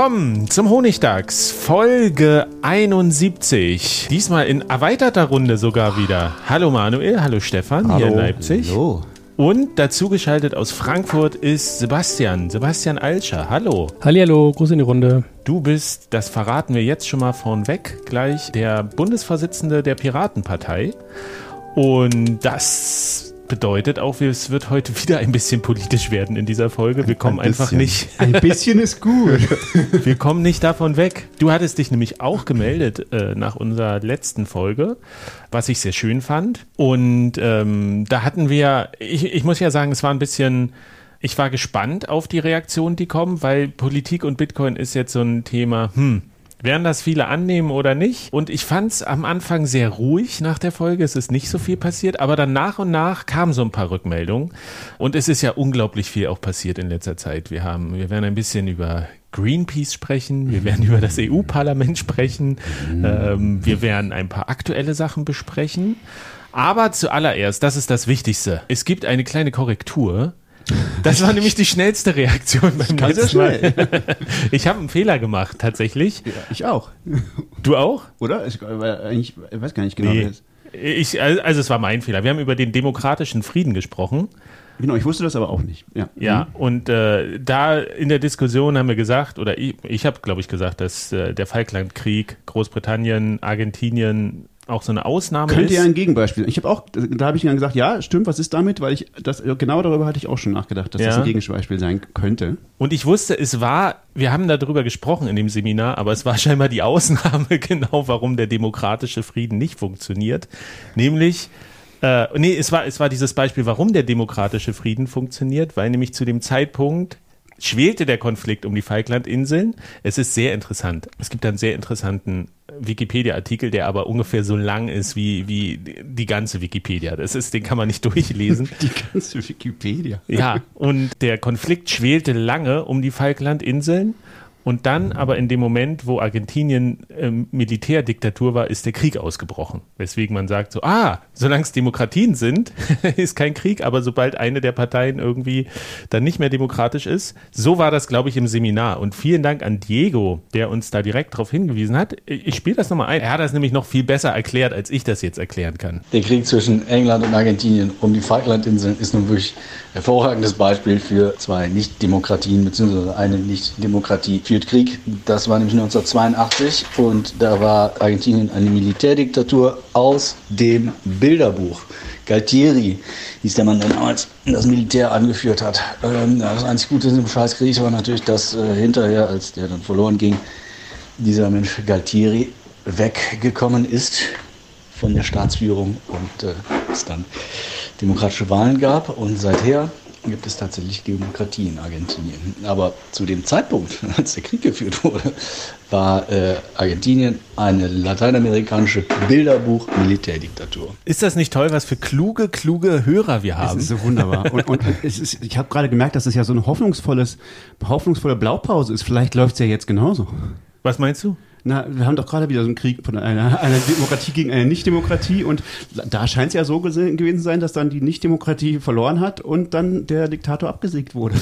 Willkommen zum Honigdachs, Folge 71. Diesmal in erweiterter Runde sogar wieder. Hallo Manuel, hallo Stefan hallo. hier in Leipzig. Hallo. Und dazu geschaltet aus Frankfurt ist Sebastian, Sebastian Alscher. Hallo. Hallihallo, Gruß in die Runde. Du bist, das verraten wir jetzt schon mal vornweg, gleich der Bundesvorsitzende der Piratenpartei. Und das bedeutet auch, es wird heute wieder ein bisschen politisch werden in dieser Folge. Wir kommen einfach nicht. Ein bisschen ist gut. Wir kommen nicht davon weg. Du hattest dich nämlich auch gemeldet äh, nach unserer letzten Folge, was ich sehr schön fand. Und ähm, da hatten wir, ich, ich muss ja sagen, es war ein bisschen. Ich war gespannt auf die Reaktionen, die kommen, weil Politik und Bitcoin ist jetzt so ein Thema, hm, werden das viele annehmen oder nicht? Und ich fand es am Anfang sehr ruhig nach der Folge. Es ist nicht so viel passiert, aber dann nach und nach kamen so ein paar Rückmeldungen. Und es ist ja unglaublich viel auch passiert in letzter Zeit. Wir haben, wir werden ein bisschen über Greenpeace sprechen, wir werden über das EU-Parlament sprechen, ähm, wir werden ein paar aktuelle Sachen besprechen. Aber zuallererst, das ist das Wichtigste. Es gibt eine kleine Korrektur das war nämlich die schnellste Reaktion beim Kann letzten Mal. Ich habe einen Fehler gemacht, tatsächlich. Ja, ich auch. Du auch? Oder? Ich, ich weiß gar nicht genau, nee. Ich, also es war mein Fehler. Wir haben über den demokratischen Frieden gesprochen. Genau, ich wusste das aber auch nicht. Ja, ja mhm. und äh, da in der Diskussion haben wir gesagt, oder ich, ich habe, glaube ich, gesagt, dass äh, der Falklandkrieg, Großbritannien, Argentinien, auch so eine Ausnahme Könnte ist. ja ein Gegenbeispiel. Ich habe auch, da habe ich dann gesagt, ja, stimmt, was ist damit? Weil ich das genau darüber hatte ich auch schon nachgedacht, dass ja. das ein Gegenbeispiel sein könnte. Und ich wusste, es war, wir haben darüber gesprochen in dem Seminar, aber es war scheinbar die Ausnahme genau, warum der demokratische Frieden nicht funktioniert. Nämlich, äh, nee, es war, es war dieses Beispiel, warum der demokratische Frieden funktioniert, weil nämlich zu dem Zeitpunkt schwelte der Konflikt um die Falklandinseln. Es ist sehr interessant. Es gibt einen sehr interessanten Wikipedia-Artikel, der aber ungefähr so lang ist wie, wie die ganze Wikipedia. Das ist, den kann man nicht durchlesen. Die ganze Wikipedia. Ja, und der Konflikt schwelte lange um die Falklandinseln und dann aber in dem Moment, wo Argentinien ähm, Militärdiktatur war, ist der Krieg ausgebrochen. Weswegen man sagt so, ah, solange es Demokratien sind, ist kein Krieg, aber sobald eine der Parteien irgendwie dann nicht mehr demokratisch ist, so war das, glaube ich, im Seminar. Und vielen Dank an Diego, der uns da direkt darauf hingewiesen hat. Ich spiele das nochmal ein. Er hat das nämlich noch viel besser erklärt, als ich das jetzt erklären kann. Der Krieg zwischen England und Argentinien um die Falklandinseln ist nun wirklich hervorragendes Beispiel für zwei Nicht-Demokratien, beziehungsweise eine Nicht-Demokratie führt Krieg. Das war nämlich 1982 und da war Argentinien eine Militärdiktatur aus dem Bilderbuch. Galtieri hieß der Mann, der damals das Militär angeführt hat. Ähm, das einzig Gute in dem Scheißkrieg war natürlich, dass äh, hinterher, als der dann verloren ging, dieser Mensch Galtieri weggekommen ist von der Staatsführung und äh, es dann demokratische Wahlen gab. Und seither gibt es tatsächlich Demokratie in Argentinien. Aber zu dem Zeitpunkt, als der Krieg geführt wurde, war äh, Argentinien eine lateinamerikanische Bilderbuch-Militärdiktatur. Ist das nicht toll, was für kluge, kluge Hörer wir haben? Das ist so wunderbar. Und, und ist, ich habe gerade gemerkt, dass es ja so eine hoffnungsvolles, hoffnungsvolle Blaupause ist. Vielleicht läuft es ja jetzt genauso. Was meinst du? Na, wir haben doch gerade wieder so einen Krieg von einer, einer Demokratie gegen eine Nichtdemokratie und da scheint es ja so gewesen zu sein, dass dann die Nichtdemokratie verloren hat und dann der Diktator abgesägt wurde.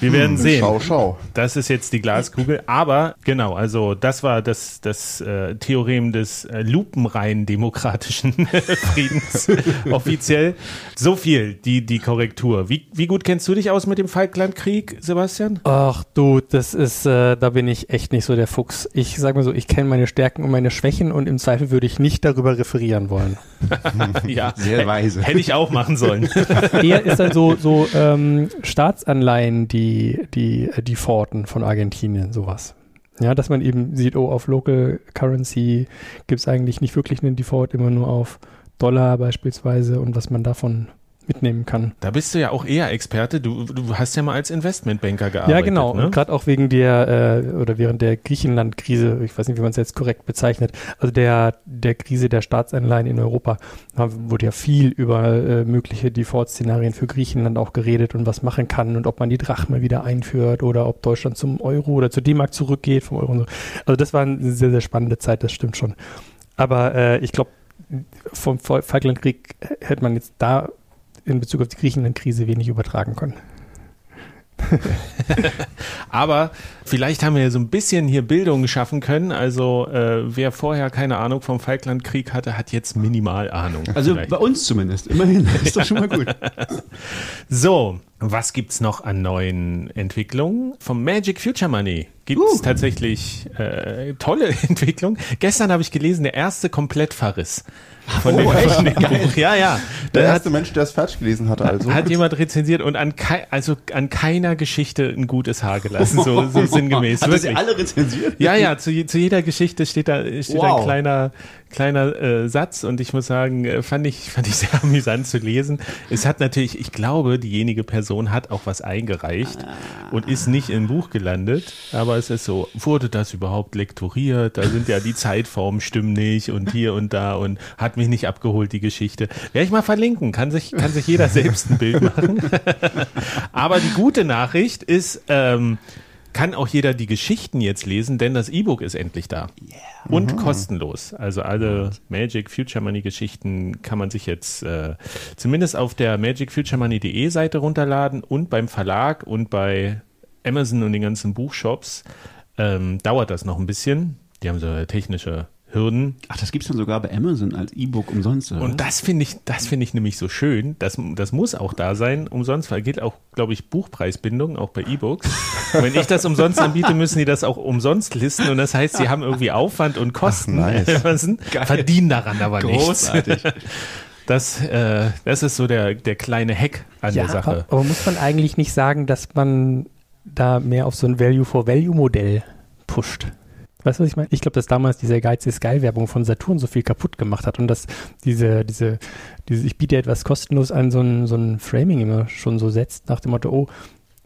Wir werden sehen. Schau, schau. Das ist jetzt die Glaskugel. Aber genau, also das war das, das äh, Theorem des äh, lupenrein demokratischen Friedens offiziell. So viel, die, die Korrektur. Wie, wie gut kennst du dich aus mit dem Falklandkrieg, Sebastian? Ach du, das ist, äh, da bin ich echt nicht so der Fuchs. Ich sag mal so, ich kenne meine Stärken und meine Schwächen und im Zweifel würde ich nicht darüber referieren wollen. ja, Sehr weise. Hätte ich auch machen sollen. Eher ist dann so, so ähm, Staatsanleihen, die, die äh, Defaulten von Argentinien, sowas. Ja, dass man eben sieht, oh, auf Local Currency gibt es eigentlich nicht wirklich einen Default, immer nur auf Dollar beispielsweise und was man davon mitnehmen kann. Da bist du ja auch eher Experte. Du, du hast ja mal als Investmentbanker gearbeitet. Ja, genau. Ne? Und gerade auch wegen der äh, oder während der Griechenland-Krise, ich weiß nicht, wie man es jetzt korrekt bezeichnet, also der, der Krise der Staatsanleihen in Europa, da wurde ja viel über äh, mögliche Default-Szenarien für Griechenland auch geredet und was machen kann und ob man die Drachme wieder einführt oder ob Deutschland zum Euro oder zur D-Mark zurückgeht vom Euro und so. Also das war eine sehr, sehr spannende Zeit, das stimmt schon. Aber äh, ich glaube, vom Falklandkrieg hätte man jetzt da in Bezug auf die Griechenland-Krise wenig übertragen können. Aber vielleicht haben wir ja so ein bisschen hier Bildung schaffen können. Also äh, wer vorher keine Ahnung vom Falklandkrieg hatte, hat jetzt minimal Ahnung. Also vielleicht. bei uns zumindest. Immerhin. Ist doch schon mal gut. So, was gibt's noch an neuen Entwicklungen? Vom Magic Future Money gibt's Uh. tatsächlich äh, tolle Entwicklungen. Gestern habe ich gelesen, der erste Komplettverriss von, dem, von dem Buch. Ja, ja. Der Da hat, erste Mensch, der es falsch gelesen hatte, also. hat jemand rezensiert und an, kei also an keiner Geschichte ein gutes Haar gelassen, so, so sinngemäß. Hat das wirklich. ja alle rezensiert? Ja, ja, zu, zu jeder Geschichte steht da, steht Wow. ein kleiner, kleiner äh, Satz und ich muss sagen, äh, fand ich, fand ich sehr amüsant zu lesen. Es hat natürlich, ich glaube, diejenige Person hat auch was eingereicht und ist nicht im Buch gelandet, aber es ist so, wurde das überhaupt lektoriert? Da sind ja die Zeitformen stimmen nicht und hier und da und hat mich nicht abgeholt, die Geschichte. Werde ich mal verlinken, kann sich, kann sich jeder selbst ein Bild machen. Aber die gute Nachricht ist, ähm, kann auch jeder die Geschichten jetzt lesen, denn das E-Book ist endlich da. Und kostenlos. Also alle Magic Future Money Geschichten kann man sich jetzt äh, zumindest auf der magicfuturemoney.de Seite runterladen und beim Verlag und bei Amazon und den ganzen Buchshops ähm, dauert das noch ein bisschen. Die haben so technische Hürden. Ach, das gibt's dann sogar bei Amazon als E-Book umsonst. Oder? Und das finde ich, das finde ich nämlich so schön. Das, das muss auch da sein. Umsonst, weil gilt auch, glaube ich, Buchpreisbindung, auch bei E-Books. Und Wenn ich das umsonst anbiete, müssen die das auch umsonst listen. Und das heißt, sie haben irgendwie Aufwand und Kosten, Ach, nice. Verdienen daran aber Großartig. nichts. Das, äh, das ist so der, der kleine Hack an der Sache. Aber, aber muss man eigentlich nicht sagen, dass man da mehr auf so ein Value-for-Value-Modell pusht? Weißt du, was ich meine? Ich glaube, dass damals diese Geiz ist geil Werbung von Saturn so viel kaputt gemacht hat und dass diese, diese, diese, ich biete etwas kostenlos an, so ein, so ein Framing immer schon so setzt, nach dem Motto, oh,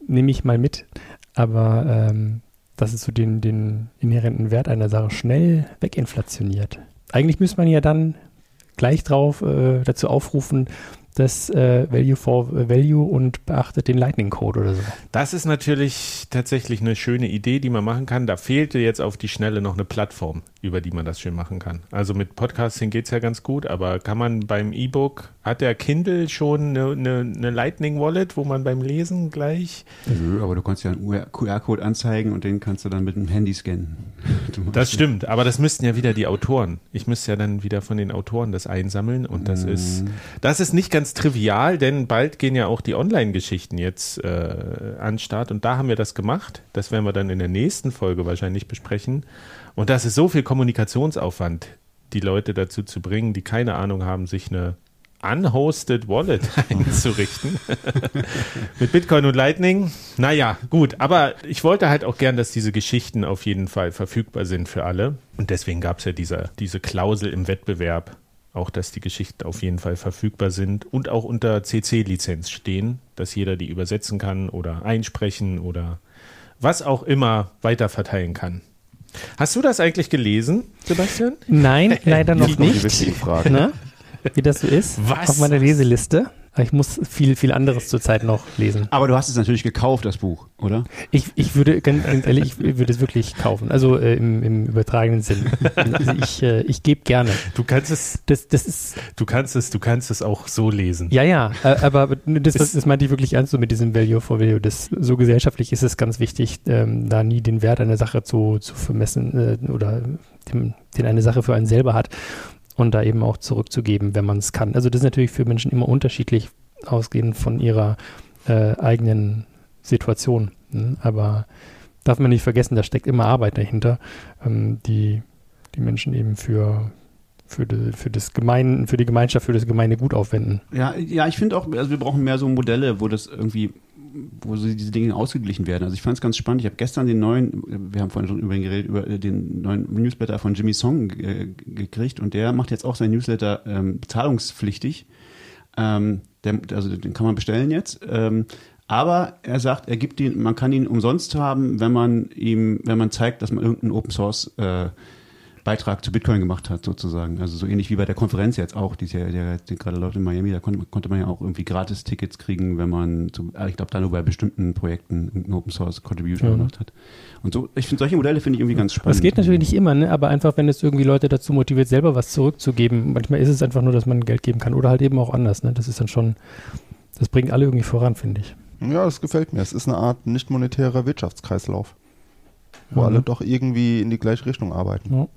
nehme ich mal mit. Aber ähm, dass es so den, den inhärenten Wert einer Sache schnell weginflationiert. Eigentlich müsste man ja dann gleich drauf äh, dazu aufrufen, das äh, Value for Value und beachtet den Lightning Code oder so. Das ist natürlich tatsächlich eine schöne Idee, die man machen kann. Da fehlte jetzt auf die Schnelle noch eine Plattform, über die man das schön machen kann. Also mit Podcasting geht es ja ganz gut, aber kann man beim E-Book, hat der Kindle schon eine, eine, eine Lightning Wallet, wo man beim Lesen gleich. Nö, aber du kannst ja einen QR-Code anzeigen und den kannst du dann mit dem Handy scannen. Das stimmt, aber das müssten ja wieder die Autoren. Ich müsste ja dann wieder von den Autoren das einsammeln und das ist, das ist nicht ganz trivial, denn bald gehen ja auch die Online-Geschichten jetzt äh, an Start und da haben wir das gemacht. Das werden wir dann in der nächsten Folge wahrscheinlich besprechen. Und das ist so viel Kommunikationsaufwand, die Leute dazu zu bringen, die keine Ahnung haben, sich eine unhosted Wallet einzurichten. Mit Bitcoin und Lightning. Naja, gut. Aber ich wollte halt auch gern, dass diese Geschichten auf jeden Fall verfügbar sind für alle. Und deswegen gab es ja diese, diese Klausel im Wettbewerb. Auch, dass die Geschichten auf jeden Fall verfügbar sind und auch unter CC-Lizenz stehen, dass jeder die übersetzen kann oder einsprechen oder was auch immer weiter verteilen kann. Hast du das eigentlich gelesen, Sebastian? Nein, leider noch nicht. Ne? Wie das so ist. Was? Auf meiner Leseliste. Ich muss viel, viel anderes zurzeit noch lesen. Aber du hast es natürlich gekauft, das Buch, oder? Ich, ich würde, ganz, ehrlich, ich würde es wirklich kaufen. Also äh, im, im übertragenen Sinn. Also ich, äh, ich gebe gerne. Du kannst es, Das, das ist, du kannst es, du kannst es auch so lesen. ja, ja, äh, aber das, das, das meinte ich wirklich ernst so mit diesem Value for Value. Das, so gesellschaftlich ist es ganz wichtig, ähm, da nie den Wert einer Sache zu, zu vermessen äh, oder dem, den eine Sache für einen selber hat und da eben auch zurückzugeben, wenn man es kann. Also das ist natürlich für Menschen immer unterschiedlich, ausgehend von ihrer äh, eigenen Situation. Ne? Aber darf man nicht vergessen, da steckt immer Arbeit dahinter, ähm, die die Menschen eben für, für, die, für das Gemein, für die Gemeinschaft, für das gemeine Gut aufwenden. Ja, ja, ich finde auch, also wir brauchen mehr so Modelle, wo das irgendwie, wo so diese Dinge ausgeglichen werden. Also ich fand es ganz spannend. Ich habe gestern den neuen, wir haben vorhin schon über ihn geredet, über den neuen Newsletter von Jimmy Song äh, gekriegt und der macht jetzt auch seinen Newsletter ähm, zahlungspflichtig. Ähm, der, also den kann man bestellen jetzt. Ähm, aber er sagt, er gibt ihn, man kann ihn umsonst haben, wenn man ihm, wenn man zeigt, dass man irgendeinen Open Source äh, Beitrag zu Bitcoin gemacht hat, sozusagen. Also so ähnlich wie bei der Konferenz jetzt auch, die, ist ja, der, die gerade läuft in Miami, da konnte, konnte man ja auch irgendwie Gratis-Tickets kriegen, wenn man, zu, ich glaube, da nur bei bestimmten Projekten irgendeine Open Source Contribution Ja. gemacht hat. Und so, ich finde solche Modelle finde ich irgendwie ganz spannend. Das geht natürlich nicht immer, ne? aber einfach, wenn es irgendwie Leute dazu motiviert, selber was zurückzugeben. Manchmal ist es einfach nur, dass man Geld geben kann oder halt eben auch anders. Ne? Das ist dann schon, das bringt alle irgendwie voran, finde ich. Ja, das gefällt mir. Es ist eine Art nicht monetärer Wirtschaftskreislauf, wo Mhm. alle doch irgendwie in die gleiche Richtung arbeiten. Ja.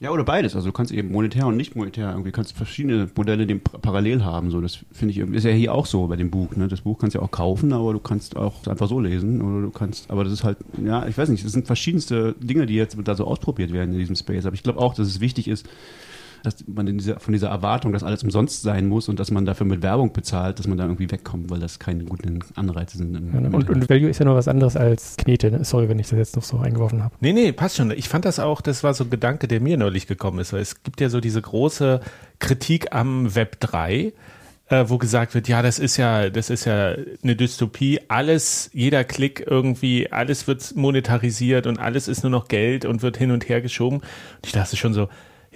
Ja, oder beides. Also du kannst eben monetär und nicht monetär irgendwie kannst verschiedene Modelle dem par- parallel haben. So, das finde ich ist ja hier auch so bei dem Buch. Ne? Das Buch kannst du ja auch kaufen, aber du kannst auch einfach so lesen oder du kannst. Aber das ist halt, ja, ich weiß nicht. Das sind verschiedenste Dinge, die jetzt da so ausprobiert werden in diesem Space. Aber ich glaube auch, dass es wichtig ist, dass man in dieser, von dieser Erwartung, dass alles umsonst sein muss und dass man dafür mit Werbung bezahlt, dass man da irgendwie wegkommt, weil das keine guten Anreize sind. Im, im Und, und Value ist ja noch was anderes als Knete. Ne? Sorry, wenn ich das jetzt noch so eingeworfen habe. Nee, nee, passt schon. Ich fand das auch, das war so ein Gedanke, der mir neulich gekommen ist, weil es gibt ja so diese große Kritik am Web 3, äh, wo gesagt wird, ja, das ist ja, das ist ja eine Dystopie, alles, jeder Klick irgendwie, alles wird monetarisiert und alles ist nur noch Geld und wird hin und her geschoben. Und ich dachte schon so,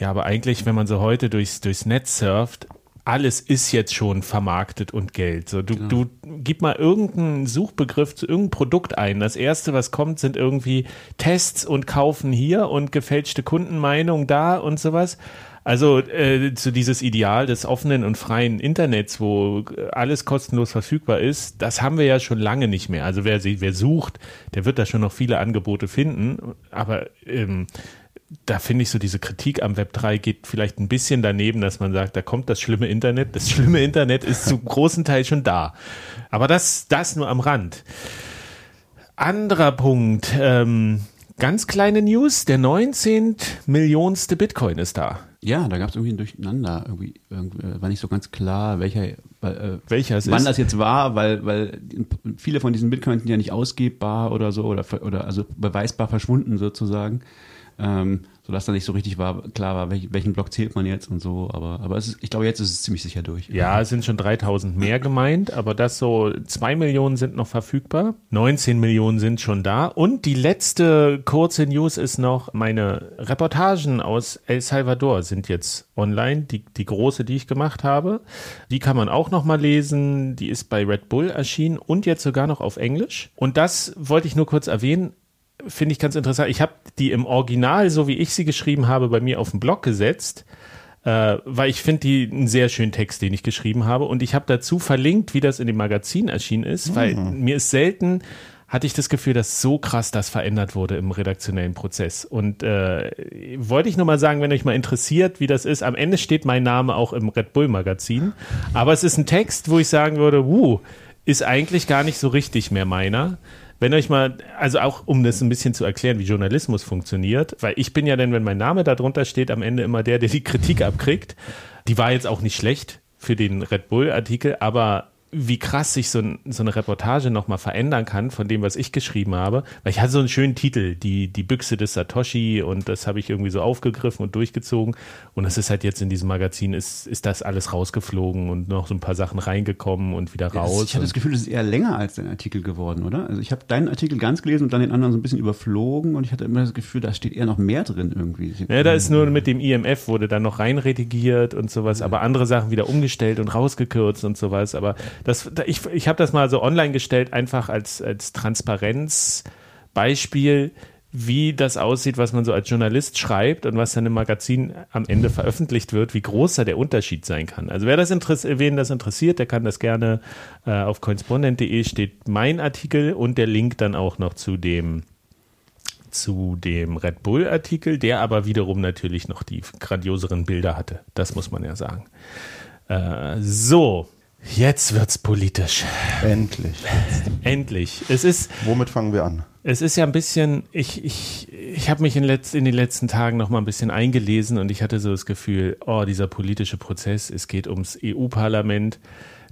ja, aber eigentlich, wenn man so heute durchs, durchs Netz surft, alles ist jetzt schon vermarktet und Geld. So, du, du gib mal irgendeinen Suchbegriff zu irgendeinem Produkt ein. Das erste, was kommt, sind irgendwie Tests und Kaufen hier und gefälschte Kundenmeinung da und sowas. Also äh, zu dieses Ideal des offenen und freien Internets, wo äh, alles kostenlos verfügbar ist, das haben wir ja schon lange nicht mehr. Also wer, wer sucht, der wird da schon noch viele Angebote finden. Aber ähm, da finde ich so diese Kritik am Web 3 geht vielleicht ein bisschen daneben, dass man sagt, da kommt das schlimme Internet. Das schlimme Internet ist zum großen Teil schon da. Aber das, das nur am Rand. Anderer Punkt. Ähm, ganz kleine News. Der 19 Millionste Bitcoin ist da. Ja, da gab es irgendwie ein Durcheinander. Irgendwie, äh, war nicht so ganz klar, welcher, äh, Welcher es wann ist. das jetzt war, weil, weil viele von diesen Bitcoins sind ja nicht ausgebbar oder so oder, oder also beweisbar verschwunden sozusagen. Ähm, sodass da nicht so richtig war, klar war, welch, welchen Block zählt man jetzt und so. Aber, aber ist, ich glaube, jetzt ist es ziemlich sicher durch. Ja, es sind schon 3000 mehr gemeint, aber das so, zwei Millionen sind noch verfügbar, 19 Millionen sind schon da. Und die letzte kurze News ist noch, meine Reportagen aus El Salvador sind jetzt online, die, die große, die ich gemacht habe. Die kann man auch noch mal lesen, die ist bei Red Bull erschienen und jetzt sogar noch auf Englisch. Und das wollte ich nur kurz erwähnen, finde ich ganz interessant. Ich habe die im Original, so wie ich sie geschrieben habe, bei mir auf den Blog gesetzt, äh, weil ich finde die einen sehr schönen Text, den ich geschrieben habe. Und ich habe dazu verlinkt, wie das in dem Magazin erschienen ist, weil mir ist selten, hatte ich das Gefühl, dass so krass das verändert wurde im redaktionellen Prozess. Und äh, wollte ich nur mal sagen, wenn euch mal interessiert, wie das ist, am Ende steht mein Name auch im Red Bull Magazin. Aber es ist ein Text, wo ich sagen würde, wuh, ist eigentlich gar nicht so richtig mehr meiner. Wenn euch mal, also auch um das ein bisschen zu erklären, wie Journalismus funktioniert, weil ich bin ja dann, wenn mein Name da drunter steht, am Ende immer der, der die Kritik abkriegt. Die war jetzt auch nicht schlecht für den Red Bull-Artikel, aber wie krass sich so, ein, so eine Reportage nochmal verändern kann von dem, was ich geschrieben habe. Weil ich hatte so einen schönen Titel, die, die Büchse des Satoshi und das habe ich irgendwie so aufgegriffen und durchgezogen. Und das ist halt jetzt in diesem Magazin, ist, ist das alles rausgeflogen und noch so ein paar Sachen reingekommen und wieder raus. Ja, ich hatte das Gefühl, es ist eher länger als dein Artikel geworden, oder? Also ich habe deinen Artikel ganz gelesen und dann den anderen so ein bisschen überflogen und ich hatte immer das Gefühl, da steht eher noch mehr drin irgendwie. Ja, da ist nur mit dem IMF wurde dann noch reinredigiert und sowas, aber andere Sachen wieder umgestellt und rausgekürzt und sowas. Aber das, ich, ich habe das mal so online gestellt, einfach als, als Transparenzbeispiel, wie das aussieht, was man so als Journalist schreibt und was dann im Magazin am Ende veröffentlicht wird, wie groß da der Unterschied sein kann. Also wer das interessiert, wen das interessiert, der kann das gerne äh, auf correspondent.de steht mein Artikel und der Link dann auch noch zu dem zu dem Red Bull Artikel, der aber wiederum natürlich noch die grandioseren Bilder hatte. Das muss man ja sagen. Äh, so, Jetzt wird's politisch. Endlich. Endlich. Es ist. Womit fangen wir an? Es ist ja ein bisschen. Ich, ich, ich habe mich in, letz, in den letzten Tagen noch mal ein bisschen eingelesen und ich hatte so das Gefühl, oh, dieser politische Prozess, es geht ums EU-Parlament.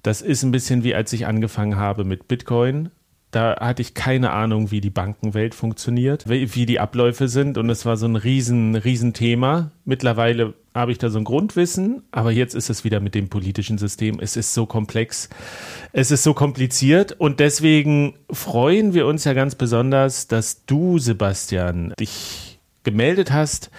Das ist ein bisschen wie als ich angefangen habe mit Bitcoin da hatte ich keine Ahnung, wie die Bankenwelt funktioniert, wie die Abläufe sind und es war so ein riesen, riesen Thema. Mittlerweile habe ich da so ein Grundwissen, aber jetzt ist es wieder mit dem politischen System. Es ist so komplex, es ist so kompliziert und deswegen freuen wir uns ja ganz besonders, dass du, Sebastian, dich gemeldet hast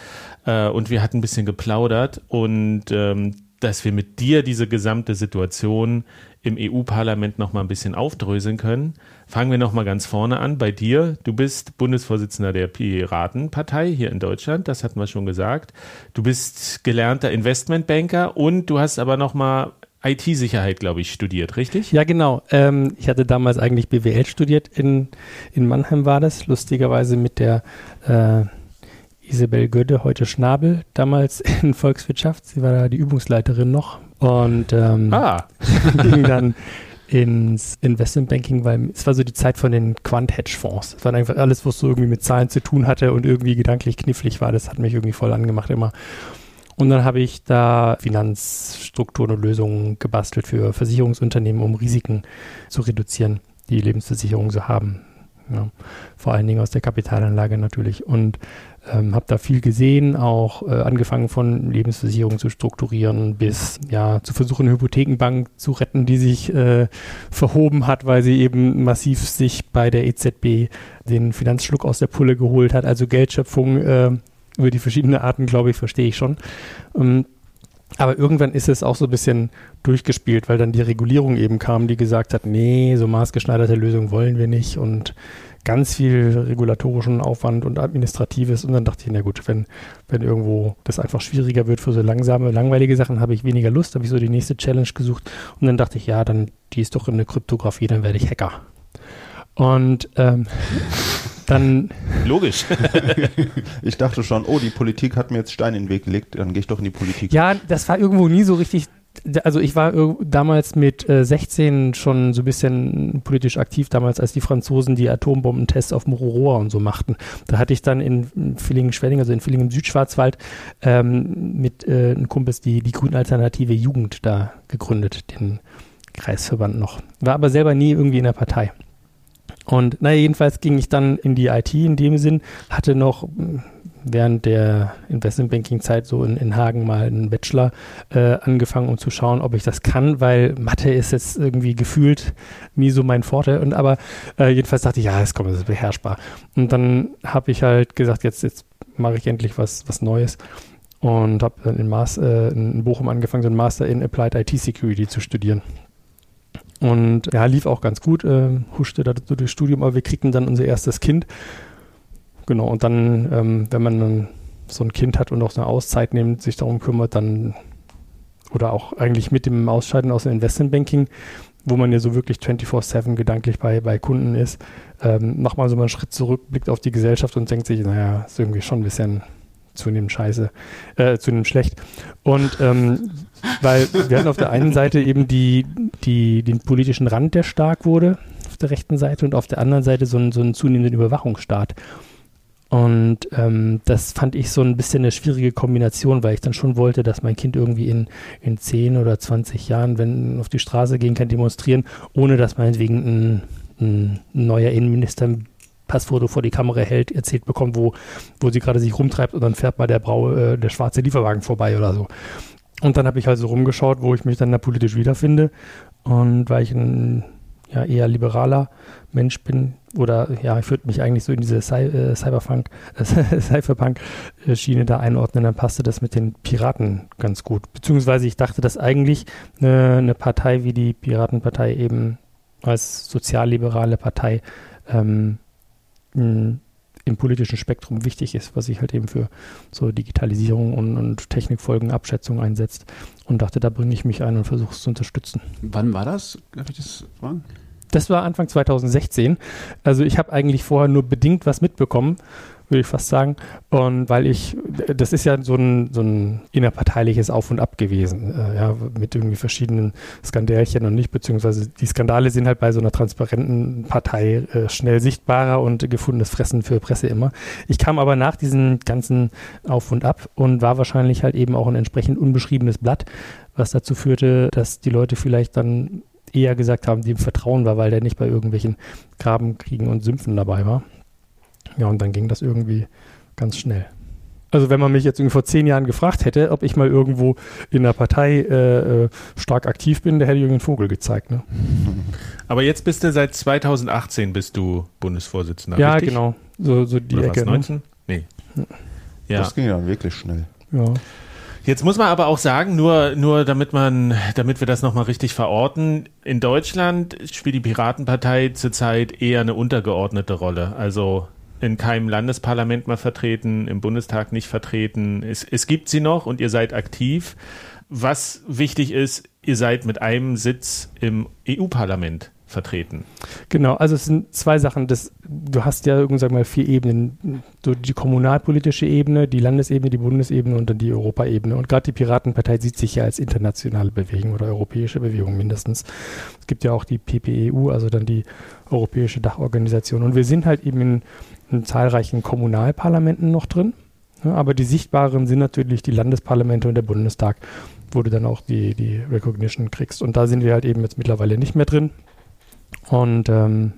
äh, und wir hatten ein bisschen geplaudert und ähm, dass wir mit dir diese gesamte Situation im EU-Parlament noch mal ein bisschen aufdröseln können. Fangen wir noch mal ganz vorne an bei dir. Du bist Bundesvorsitzender der Piratenpartei hier in Deutschland, das hatten wir schon gesagt. Du bist gelernter Investmentbanker und du hast aber noch mal IT-Sicherheit, glaube ich, studiert, richtig? Ja, genau. Ähm, ich hatte damals eigentlich BWL studiert. In, in Mannheim war das, lustigerweise mit der äh, Isabel Gödde, heute Schnabel, damals in Volkswirtschaft. Sie war da die Übungsleiterin noch und ähm, ah. ging dann ins Investmentbanking, weil es war so die Zeit von den Quant-Hedge-Fonds. Es war einfach alles, was so irgendwie mit Zahlen zu tun hatte und irgendwie gedanklich knifflig war. Das hat mich irgendwie voll angemacht immer. Und dann habe ich da Finanzstrukturen und Lösungen gebastelt für Versicherungsunternehmen, um Risiken zu reduzieren, die Lebensversicherungen so haben. Ja, vor allen Dingen aus der Kapitalanlage natürlich. Und ähm, habe da viel gesehen, auch äh, angefangen von Lebensversicherungen zu strukturieren bis ja zu versuchen, eine Hypothekenbank zu retten, die sich äh, verhoben hat, weil sie eben massiv sich bei der EZB den Finanzschluck aus der Pulle geholt hat. Also Geldschöpfung äh, über die verschiedenen Arten, glaube ich, verstehe ich schon. Ähm, aber irgendwann ist es auch so ein bisschen durchgespielt, weil dann die Regulierung eben kam, die gesagt hat, nee, so maßgeschneiderte Lösungen wollen wir nicht und ganz viel regulatorischen Aufwand und administratives. Und dann dachte ich, na gut, wenn, wenn irgendwo das einfach schwieriger wird für so langsame, langweilige Sachen, habe ich weniger Lust, habe ich so die nächste Challenge gesucht. Und dann dachte ich, ja, dann die ist doch in der Kryptographie, dann werde ich Hacker. Und ähm, dann. Logisch. ich dachte schon, oh, die Politik hat mir jetzt Stein in den Weg gelegt, dann gehe ich doch in die Politik. Ja, das war irgendwo nie so richtig also ich war damals mit äh, 16 schon so ein bisschen politisch aktiv, damals als die Franzosen die Atombombentests auf Mururoa und so machten. Da hatte ich dann in, Villingen-Schwenning, also in Villingen Südschwarzwald, ähm, mit äh, einem Kumpels die, die Grünalternative Jugend da gegründet, den Kreisverband noch. War aber selber nie irgendwie in der Partei. Und naja, jedenfalls ging ich dann in die IT in dem Sinn, hatte noch während der Investmentbanking-Zeit so in, in, Hagen mal einen Bachelor äh, angefangen, um zu schauen, ob ich das kann, weil Mathe ist jetzt irgendwie gefühlt nie so mein Vorteil. Und aber äh, jedenfalls dachte ich, ja, das kommt, das ist beherrschbar. Und dann habe ich halt gesagt, jetzt, jetzt mache ich endlich was, was Neues und habe dann in, Mas äh, in Bochum angefangen, so einen Master in Applied IT Security zu studieren. Und ja, lief auch ganz gut, äh, huschte da so durchs Studium, aber wir kriegten dann unser erstes Kind Genau, und dann, ähm, wenn man dann so ein Kind hat und auch eine Auszeit nimmt, sich darum kümmert, dann oder auch eigentlich mit dem Ausscheiden aus dem Investmentbanking, wo man ja so wirklich 24-7 gedanklich bei, bei Kunden ist, ähm, macht man so mal einen Schritt zurück, blickt auf die Gesellschaft und denkt sich, naja, ist irgendwie schon ein bisschen zunehmend scheiße, äh, zunehmend schlecht. Und ähm, weil wir hatten auf der einen Seite eben die, die, den politischen Rand, der stark wurde, auf der rechten Seite, und auf der anderen Seite so einen, so einen zunehmenden Überwachungsstaat. Und ähm, das fand ich so ein bisschen eine schwierige Kombination, weil ich dann schon wollte, dass mein Kind irgendwie in, in 10 oder 20 Jahren, wenn auf die Straße gehen kann, demonstrieren, ohne dass meinetwegen ein, ein neuer Innenminister ein Passfoto vor die Kamera hält, erzählt bekommt, wo, wo sie gerade sich rumtreibt und dann fährt mal der braue, äh, der schwarze Lieferwagen vorbei oder so. Und dann habe ich also rumgeschaut, wo ich mich dann da politisch wiederfinde. Und weil ich ein ja, eher liberaler Mensch bin, oder ja, ich würde mich eigentlich so in diese Cy äh, Cyberpunk, äh, Cyberpunk-Schiene da einordnen, dann passte das mit den Piraten ganz gut. Beziehungsweise ich dachte, dass eigentlich eine, eine Partei wie die Piratenpartei eben als sozialliberale Partei ähm, im politischen Spektrum wichtig ist, was sich halt eben für so Digitalisierung und, und Technikfolgenabschätzung einsetzt. Und dachte, da bringe ich mich ein und versuche es zu unterstützen. Wann war das? Darf ich das fragen? Das war Anfang 2016. Also ich habe eigentlich vorher nur bedingt was mitbekommen würde ich fast sagen. Und weil ich, das ist ja so ein, so ein innerparteiliches Auf und Ab gewesen, äh, ja, mit irgendwie verschiedenen Skandälchen und nicht, beziehungsweise die Skandale sind halt bei so einer transparenten Partei äh, schnell sichtbarer und gefundenes Fressen für Presse immer. Ich kam aber nach diesem ganzen Auf und Ab und war wahrscheinlich halt eben auch ein entsprechend unbeschriebenes Blatt, was dazu führte, dass die Leute vielleicht dann eher gesagt haben, dem Vertrauen war, weil der nicht bei irgendwelchen Grabenkriegen und Sümpfen dabei war. Ja, und dann ging das irgendwie ganz schnell. Also wenn man mich jetzt irgendwie vor zehn Jahren gefragt hätte, ob ich mal irgendwo in der Partei äh, äh stark aktiv bin, da hätte ich irgendeinen Vogel gezeigt. Ne? Aber jetzt bist du seit 2018 bist du Bundesvorsitzender. Ja, richtig? genau. So, so die Oder Ecke. Was, 19? Ne? Nee. Ja. Das ging ja wirklich schnell. Ja. Jetzt muss man aber auch sagen, nur, nur damit man, damit wir das nochmal richtig verorten, in Deutschland spielt die Piratenpartei zurzeit eher eine untergeordnete Rolle. Also in keinem Landesparlament mal vertreten, im Bundestag nicht vertreten. Es, es gibt sie noch und ihr seid aktiv. Was wichtig ist, ihr seid mit einem Sitz im EU-Parlament vertreten. Genau, also es sind zwei Sachen. Das, du hast ja sagen mal vier Ebenen. So die kommunalpolitische Ebene, die Landesebene, die Bundesebene und dann die Europaebene. Und gerade die Piratenpartei sieht sich ja als internationale Bewegung oder europäische Bewegung mindestens. Es gibt ja auch die PPEU, also dann die Europäische Dachorganisation. Und wir sind halt eben in, in zahlreichen Kommunalparlamenten noch drin. Aber die sichtbaren sind natürlich die Landesparlamente und der Bundestag, wo du dann auch die, die Recognition kriegst. Und da sind wir halt eben jetzt mittlerweile nicht mehr drin. Und ähm,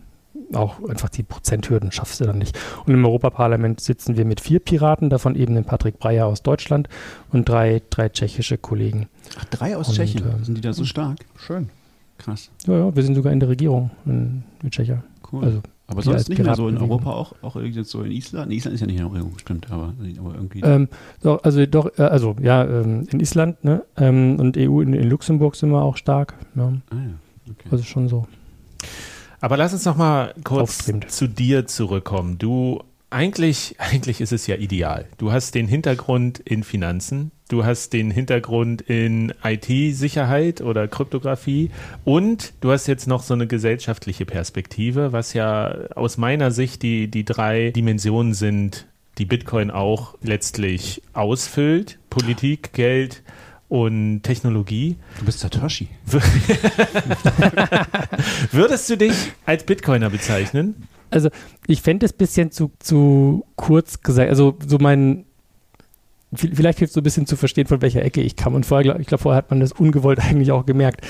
auch einfach die Prozenthürden schaffst du dann nicht. Und im Europaparlament sitzen wir mit vier Piraten, davon eben den Patrick Breyer aus Deutschland und drei, drei tschechische Kollegen. Ach, drei aus und, Tschechien? Ähm, Sind die da so stark? Schön. Krass. Ja, ja, wir sind sogar in der Regierung in, in Tschechien. Cool. Also, aber sonst nicht mehr so in Europa auch, auch jetzt so in Island? Nee, Island ist ja nicht in der Regierung, stimmt, aber, aber irgendwie. Ähm, doch, also doch, äh, also ja, ähm, in Island ne? Ähm, und EU in, in, Luxemburg sind wir auch stark. Ne? Ah, ja. okay. Also schon so. Aber lass uns noch mal kurz zu dir zurückkommen. Du eigentlich, eigentlich ist es ja ideal. Du hast den Hintergrund in Finanzen, du hast den Hintergrund in IT-Sicherheit oder Kryptographie und du hast jetzt noch so eine gesellschaftliche Perspektive, was ja aus meiner Sicht die, die drei Dimensionen sind, die Bitcoin auch letztlich ausfüllt. Politik, Geld und Technologie. Du bist Satoshi. Würdest du dich als Bitcoiner bezeichnen? Also ich fände es ein bisschen zu, zu kurz gesagt. Also so mein, vielleicht hilft es so ein bisschen zu verstehen, von welcher Ecke ich kam. Und vorher, ich glaube, vorher hat man das ungewollt eigentlich auch gemerkt.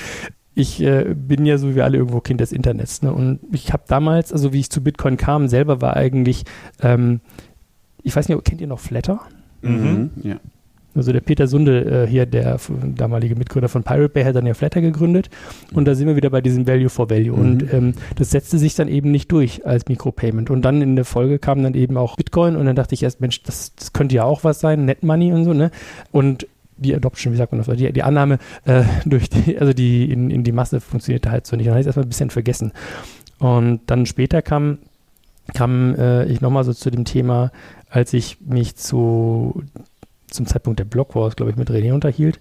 Ich äh, bin ja so wie wir alle irgendwo Kind des Internets. Ne? Und ich habe damals, also wie ich zu Bitcoin kam, selber war eigentlich, ähm, ich weiß nicht, kennt ihr noch Flatter? Mhm. Ja. Also der Peter Sunde äh, hier, der damalige Mitgründer von Pirate Bay, hat dann ja Flatter gegründet. Und da sind wir wieder bei diesem Value for Value. Mhm. Und ähm, das setzte sich dann eben nicht durch als Micropayment. Und dann in der Folge kam dann eben auch Bitcoin. Und dann dachte ich erst, Mensch, das, das könnte ja auch was sein, Net Money und so, ne? Und die Adoption, wie sagt man das, die, die Annahme äh, durch die, also die in, in die Masse funktionierte halt so nicht. Dann habe ich erstmal ein bisschen vergessen. Und dann später kam, kam äh, ich nochmal so zu dem Thema, als ich mich zu zum Zeitpunkt der Block Wars, glaube ich, mit René unterhielt.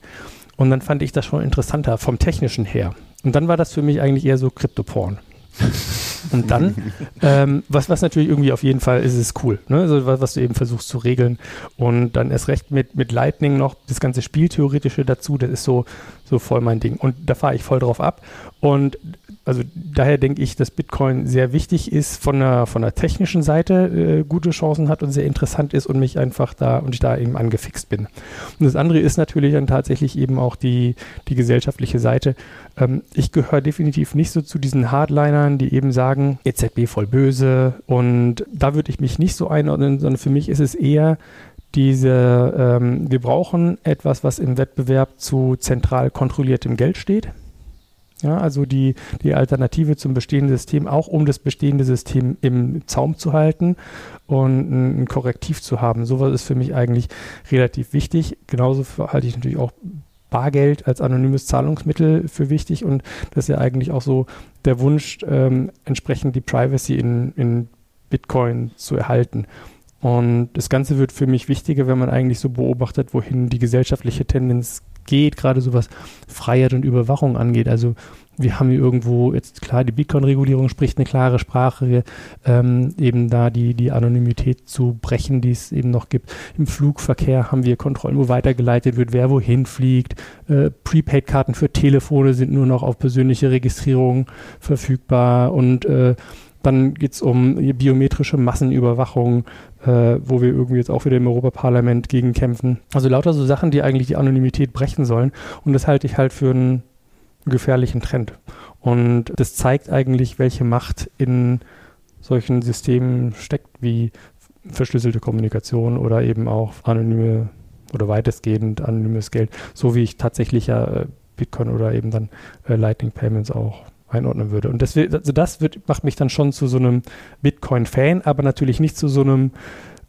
Und dann fand ich das schon interessanter vom Technischen her. Und dann war das für mich eigentlich eher so Kryptoporn. Und dann, ähm, was, was natürlich irgendwie auf jeden Fall ist, ist cool, ne? also, was, was du eben versuchst zu regeln. Und dann erst recht mit, mit Lightning noch das ganze Spieltheoretische dazu, das ist so, so voll mein Ding. Und da fahre ich voll drauf ab. Und also daher denke ich, dass Bitcoin sehr wichtig ist, von der, von der technischen Seite äh, gute Chancen hat und sehr interessant ist und mich einfach da und ich da eben angefixt bin. Und das andere ist natürlich dann tatsächlich eben auch die, die gesellschaftliche Seite. Ähm, ich gehöre definitiv nicht so zu diesen Hardlinern, die eben sagen, EZB voll böse und da würde ich mich nicht so einordnen, sondern für mich ist es eher diese, ähm, wir brauchen etwas, was im Wettbewerb zu zentral kontrolliertem Geld steht. Ja, also die, die Alternative zum bestehenden System, auch um das bestehende System im Zaum zu halten und ein, Korrektiv zu haben. Sowas ist für mich eigentlich relativ wichtig. Genauso halte ich natürlich auch Bargeld als anonymes Zahlungsmittel für wichtig und das ist ja eigentlich auch so der Wunsch, ähm, entsprechend die Privacy in, in Bitcoin zu erhalten. Und das Ganze wird für mich wichtiger, wenn man eigentlich so beobachtet, wohin die gesellschaftliche Tendenz geht, gerade so was Freiheit und Überwachung angeht. Also wir haben hier irgendwo jetzt klar, die Bitcoin-Regulierung spricht eine klare Sprache, ähm, eben da die, die Anonymität zu brechen, die es eben noch gibt. Im Flugverkehr haben wir Kontrollen, wo weitergeleitet wird, wer wohin fliegt. Äh, Prepaid-Karten für Telefone sind nur noch auf persönliche Registrierung verfügbar und äh, dann geht es um biometrische Massenüberwachung, äh, wo wir irgendwie jetzt auch wieder im Europaparlament gegen kämpfen. Also lauter so Sachen, die eigentlich die Anonymität brechen sollen. Und das halte ich halt für einen gefährlichen Trend. Und das zeigt eigentlich, welche Macht in solchen Systemen steckt, wie verschlüsselte Kommunikation oder eben auch anonyme oder weitestgehend anonymes Geld, so wie ich tatsächlich ja äh, Bitcoin oder eben dann äh, Lightning Payments auch einordnen würde. Und das, wird, also das wird, macht mich dann schon zu so einem Bitcoin-Fan, aber natürlich nicht zu so einem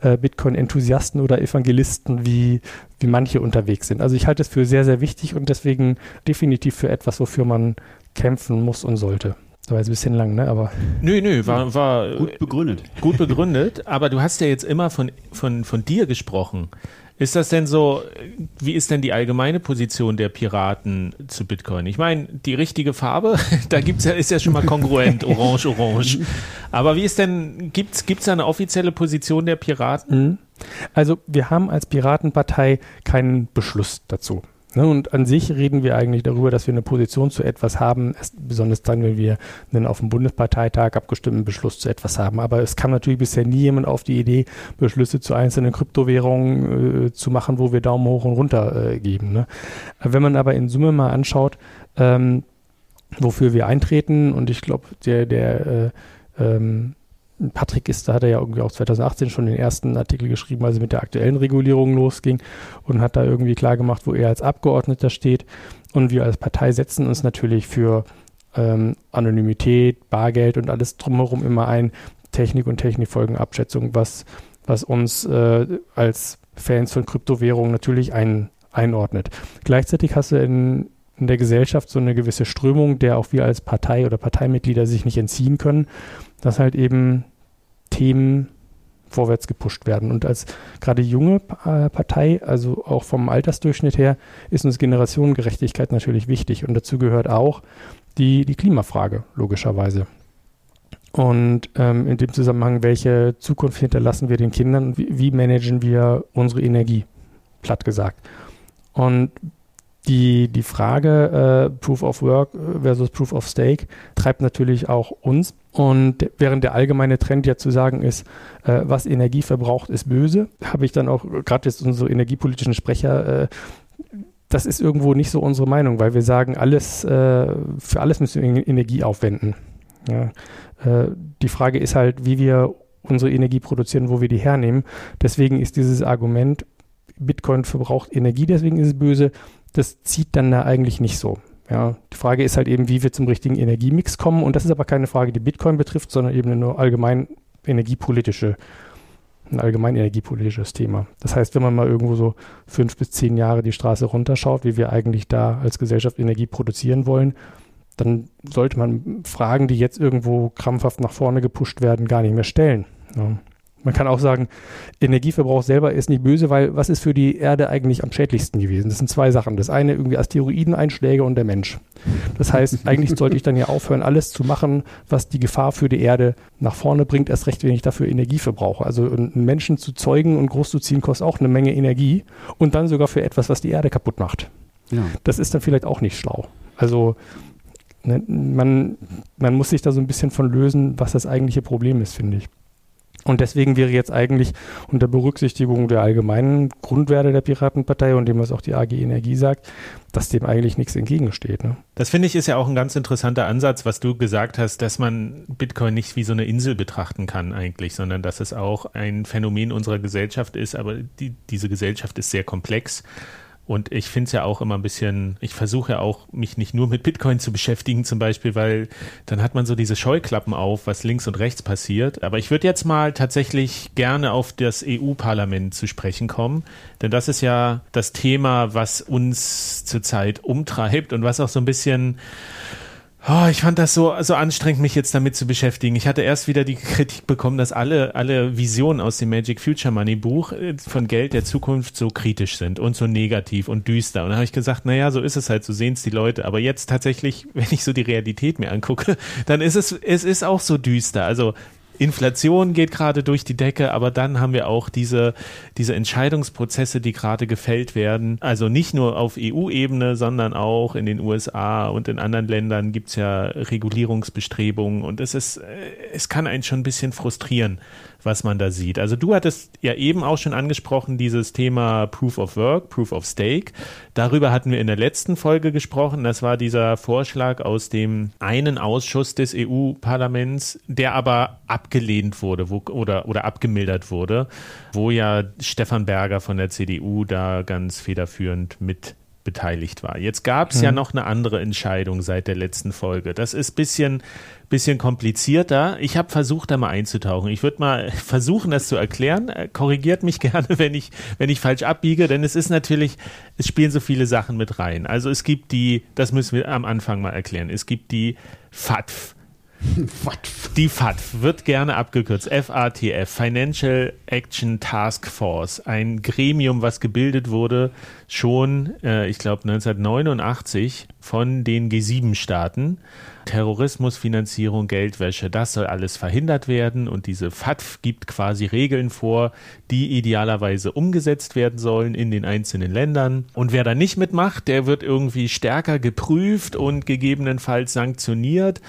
äh, Bitcoin-Enthusiasten oder Evangelisten, wie, wie manche unterwegs sind. Also ich halte es für sehr, sehr wichtig und deswegen definitiv für etwas, wofür man kämpfen muss und sollte. Das war jetzt ein bisschen lang, ne? Aber. Nö, nö, war, war Gut begründet. gut begründet. aber du hast ja jetzt immer von, von, von dir gesprochen. Ist das denn so, wie ist denn die allgemeine Position der Piraten zu Bitcoin? Ich meine, die richtige Farbe, da gibt's ja, ist ja schon mal kongruent, orange, orange. Aber wie ist denn, gibt's, gibt's da eine offizielle Position der Piraten? Mhm. Also wir haben als Piratenpartei keinen Beschluss dazu. Ne, und an sich reden wir eigentlich darüber, dass wir eine Position zu etwas haben, besonders dann, wenn wir einen auf dem Bundesparteitag abgestimmten Beschluss zu etwas haben. Aber es kam natürlich bisher nie jemand auf die Idee, Beschlüsse zu einzelnen Kryptowährungen äh, zu machen, wo wir Daumen hoch und runter äh, geben. Ne? Wenn man aber in Summe mal anschaut, ähm, wofür wir eintreten, und ich glaube, der, der äh, ähm, Patrick ist, da hat er ja irgendwie auch 2018 schon den ersten Artikel geschrieben, als es mit der aktuellen Regulierung losging und hat da irgendwie klar gemacht, wo er als Abgeordneter steht. Und wir als Partei setzen uns natürlich für ähm, Anonymität, Bargeld und alles drumherum immer ein, Technik und Technikfolgenabschätzung, was, was uns äh, als Fans von Kryptowährungen natürlich ein, einordnet. Gleichzeitig hast du in, in der Gesellschaft so eine gewisse Strömung, der auch wir als Partei oder Parteimitglieder sich nicht entziehen können, dass halt eben Themen vorwärts gepusht werden. Und als gerade junge äh, Partei, also auch vom Altersdurchschnitt her, ist uns Generationengerechtigkeit natürlich wichtig. Und dazu gehört auch die, die Klimafrage, logischerweise. Und ähm, in dem Zusammenhang, welche Zukunft hinterlassen wir den Kindern und wie, wie managen wir unsere Energie, platt gesagt. Und die, die Frage äh, Proof of Work versus Proof of Stake treibt natürlich auch uns. Und während der allgemeine Trend ja zu sagen ist, äh, was Energie verbraucht, ist böse, habe ich dann auch gerade jetzt unsere energiepolitischen Sprecher, äh, das ist irgendwo nicht so unsere Meinung, weil wir sagen, alles, äh, für alles müssen wir Energie aufwenden. Ja. Äh, die Frage ist halt, wie wir unsere Energie produzieren, wo wir die hernehmen. Deswegen ist dieses Argument, Bitcoin verbraucht Energie, deswegen ist es böse, das zieht dann da eigentlich nicht so. Ja, die Frage ist halt eben, wie wir zum richtigen Energiemix kommen. Und das ist aber keine Frage, die Bitcoin betrifft, sondern eben nur allgemein energiepolitische, ein allgemein energiepolitisches Thema. Das heißt, wenn man mal irgendwo so fünf bis zehn Jahre die Straße runterschaut, wie wir eigentlich da als Gesellschaft Energie produzieren wollen, dann sollte man Fragen, die jetzt irgendwo krampfhaft nach vorne gepusht werden, gar nicht mehr stellen. Ja. Man kann auch sagen, Energieverbrauch selber ist nicht böse, weil was ist für die Erde eigentlich am schädlichsten gewesen? Das sind zwei Sachen. Das eine irgendwie Asteroideneinschläge und der Mensch. Das heißt, eigentlich sollte ich dann ja aufhören, alles zu machen, was die Gefahr für die Erde nach vorne bringt, erst recht, wenn ich dafür Energie verbrauche. Also einen Menschen zu zeugen und großzuziehen kostet auch eine Menge Energie und dann sogar für etwas, was die Erde kaputt macht. Ja. Das ist dann vielleicht auch nicht schlau. Also ne, man, man muss sich da so ein bisschen von lösen, was das eigentliche Problem ist, finde ich. Und deswegen wäre jetzt eigentlich unter Berücksichtigung der allgemeinen Grundwerte der Piratenpartei und dem, was auch die AG Energie sagt, dass dem eigentlich nichts entgegensteht. Ne? Das finde ich ist ja auch ein ganz interessanter Ansatz, was du gesagt hast, dass man Bitcoin nicht wie so eine Insel betrachten kann eigentlich, sondern dass es auch ein Phänomen unserer Gesellschaft ist, aber die, diese Gesellschaft ist sehr komplex und ich finde es ja auch immer ein bisschen, ich versuche ja auch, mich nicht nur mit Bitcoin zu beschäftigen, zum Beispiel, weil dann hat man so diese Scheuklappen auf, was links und rechts passiert. Aber ich würde jetzt mal tatsächlich gerne auf das EU-Parlament zu sprechen kommen, denn das ist ja das Thema, was uns zurzeit umtreibt und was auch so ein bisschen Oh, ich fand das so, so anstrengend, mich jetzt damit zu beschäftigen. Ich hatte erst wieder die Kritik bekommen, dass alle, alle Visionen aus dem Magic Future Money Buch äh, von Geld der Zukunft so kritisch sind und so negativ und düster. Und da habe ich gesagt, naja, so ist es halt, so sehen es die Leute. Aber jetzt tatsächlich, wenn ich so die Realität mir angucke, dann ist es, es ist auch so düster. Also Inflation geht gerade durch die Decke, aber dann haben wir auch diese, diese Entscheidungsprozesse, die gerade gefällt werden. Also nicht nur auf EU-Ebene, sondern auch in den USA und in anderen Ländern gibt es ja Regulierungsbestrebungen und es ist, äh, es kann einen schon ein bisschen frustrieren, was man da sieht. Also du hattest ja eben auch schon angesprochen, dieses Thema Proof of Work, Proof of Stake. Darüber hatten wir in der letzten Folge gesprochen. Das war dieser Vorschlag aus dem einen Ausschuss des EU-Parlaments, der aber abgelehnt wurde wo, oder, oder abgemildert wurde, wo ja Stefan Berger von der CDU da ganz federführend mit beteiligt war. Jetzt gab es hm. ja noch eine andere Entscheidung seit der letzten Folge. Das ist bisschen bisschen komplizierter. Ich habe versucht, da mal einzutauchen. Ich würde mal versuchen, das zu erklären. Äh, korrigiert mich gerne, wenn ich, wenn ich falsch abbiege, denn es ist natürlich, es spielen so viele Sachen mit rein. Also es gibt die, das müssen wir am Anfang mal erklären, es gibt die FATF. Die FATF wird gerne abgekürzt. FATF, Financial Action Task Force. Ein Gremium, was gebildet wurde schon, äh, ich glaube, 1989 von den G7-Staaten. Terrorismusfinanzierung, Geldwäsche, das soll alles verhindert werden und diese FATF gibt quasi Regeln vor, die idealerweise umgesetzt werden sollen in den einzelnen Ländern. Und wer da nicht mitmacht, der wird irgendwie stärker geprüft und gegebenenfalls sanktioniert.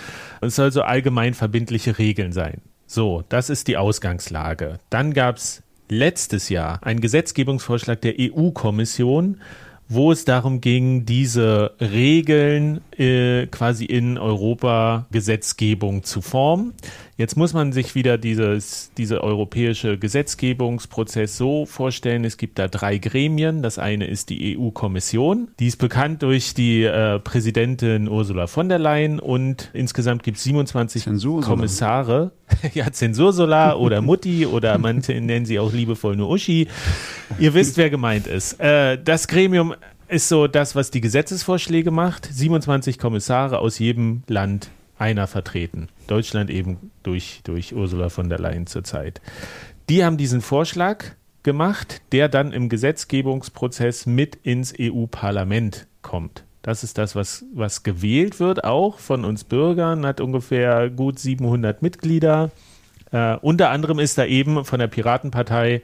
Es soll so allgemein verbindliche Regeln sein. So, das ist die Ausgangslage. Dann gab es letztes Jahr einen Gesetzgebungsvorschlag der EU-Kommission, wo es darum ging, diese Regeln äh, quasi in Europa Gesetzgebung zu formen. Jetzt muss man sich wieder dieses, diese europäische Gesetzgebungsprozess so vorstellen. Es gibt da drei Gremien. Das eine ist die EU-Kommission. Die ist bekannt durch die äh, Präsidentin Ursula von der Leyen und insgesamt gibt es 27 Zensursolar. Kommissare. ja, Zensursolar oder Mutti oder manche nennen sie auch liebevoll nur Uschi. Ihr wisst, wer gemeint ist. Äh, das Gremium ist so das, was die Gesetzesvorschläge macht. 27 Kommissare aus jedem Land einer vertreten. Deutschland eben durch, durch Ursula von der Leyen zurzeit. Die haben diesen Vorschlag gemacht, der dann im Gesetzgebungsprozess mit ins EU-Parlament kommt. Das ist das, was, was gewählt wird, auch von uns Bürgern, hat ungefähr gut 700 Mitglieder. Äh, unter anderem ist da eben von der Piratenpartei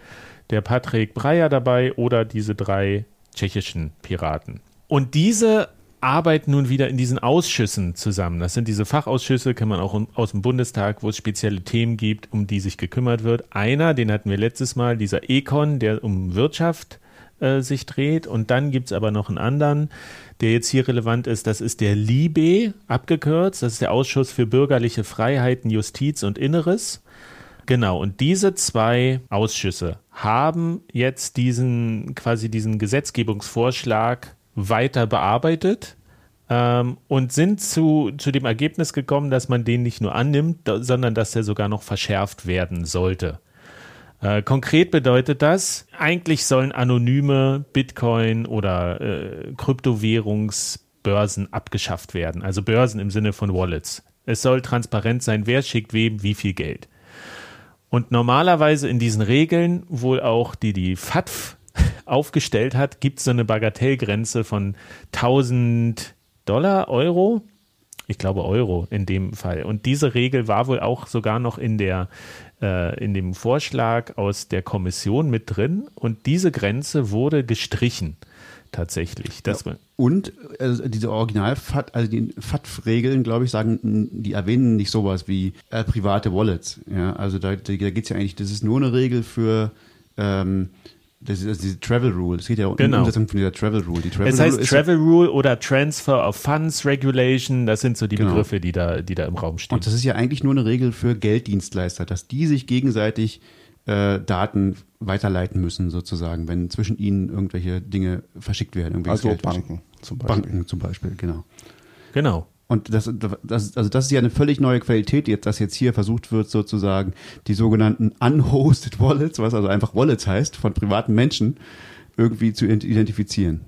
der Patrick Breyer dabei oder diese drei tschechischen Piraten. Und diese arbeiten nun wieder in diesen Ausschüssen zusammen. Das sind diese Fachausschüsse, kann man auch aus dem Bundestag, wo es spezielle Themen gibt, um die sich gekümmert wird. Einer, den hatten wir letztes Mal, dieser Econ, der um Wirtschaft äh, sich dreht. Und dann gibt es aber noch einen anderen, der jetzt hier relevant ist. Das ist der LIBE, abgekürzt. Das ist der Ausschuss für bürgerliche Freiheiten, Justiz und Inneres. Genau, und diese zwei Ausschüsse haben jetzt diesen quasi diesen Gesetzgebungsvorschlag weiter bearbeitet ähm, und sind zu, zu dem Ergebnis gekommen, dass man den nicht nur annimmt, sondern dass er sogar noch verschärft werden sollte. Äh, konkret bedeutet das, eigentlich sollen anonyme Bitcoin oder äh, Kryptowährungsbörsen abgeschafft werden. Also Börsen im Sinne von Wallets. Es soll transparent sein, wer schickt wem wie viel Geld. Und normalerweise in diesen Regeln, wohl auch die die FATF aufgestellt hat, gibt es so eine Bagatellgrenze von 1000 Dollar, Euro. Ich glaube Euro in dem Fall. Und diese Regel war wohl auch sogar noch in der äh, in dem Vorschlag aus der Kommission mit drin. Und diese Grenze wurde gestrichen tatsächlich. Dass man Und also diese original FAT, also die FATF-Regeln, glaube ich, sagen, die erwähnen nicht sowas wie äh, private Wallets. Ja, also da, da geht es ja eigentlich, das ist nur eine Regel für ähm, das ist also diese Travel Rule. Es geht ja um die Genau. Umsetzung von dieser Travel Rule. Die Travel es heißt Rule ist Travel Rule oder Transfer of Funds Regulation. Das sind so die Genau. Begriffe, die da, die da im Raum stehen. Und das ist ja eigentlich nur eine Regel für Gelddienstleister, dass die sich gegenseitig äh, Daten weiterleiten müssen, sozusagen, wenn zwischen ihnen irgendwelche Dinge verschickt werden. Also Banken zum Beispiel. Banken zum Beispiel, genau. genau. Und das, das, also das ist ja eine völlig neue Qualität, jetzt, dass jetzt hier versucht wird, sozusagen die sogenannten unhosted Wallets, was also einfach Wallets heißt, von privaten Menschen, irgendwie zu identifizieren.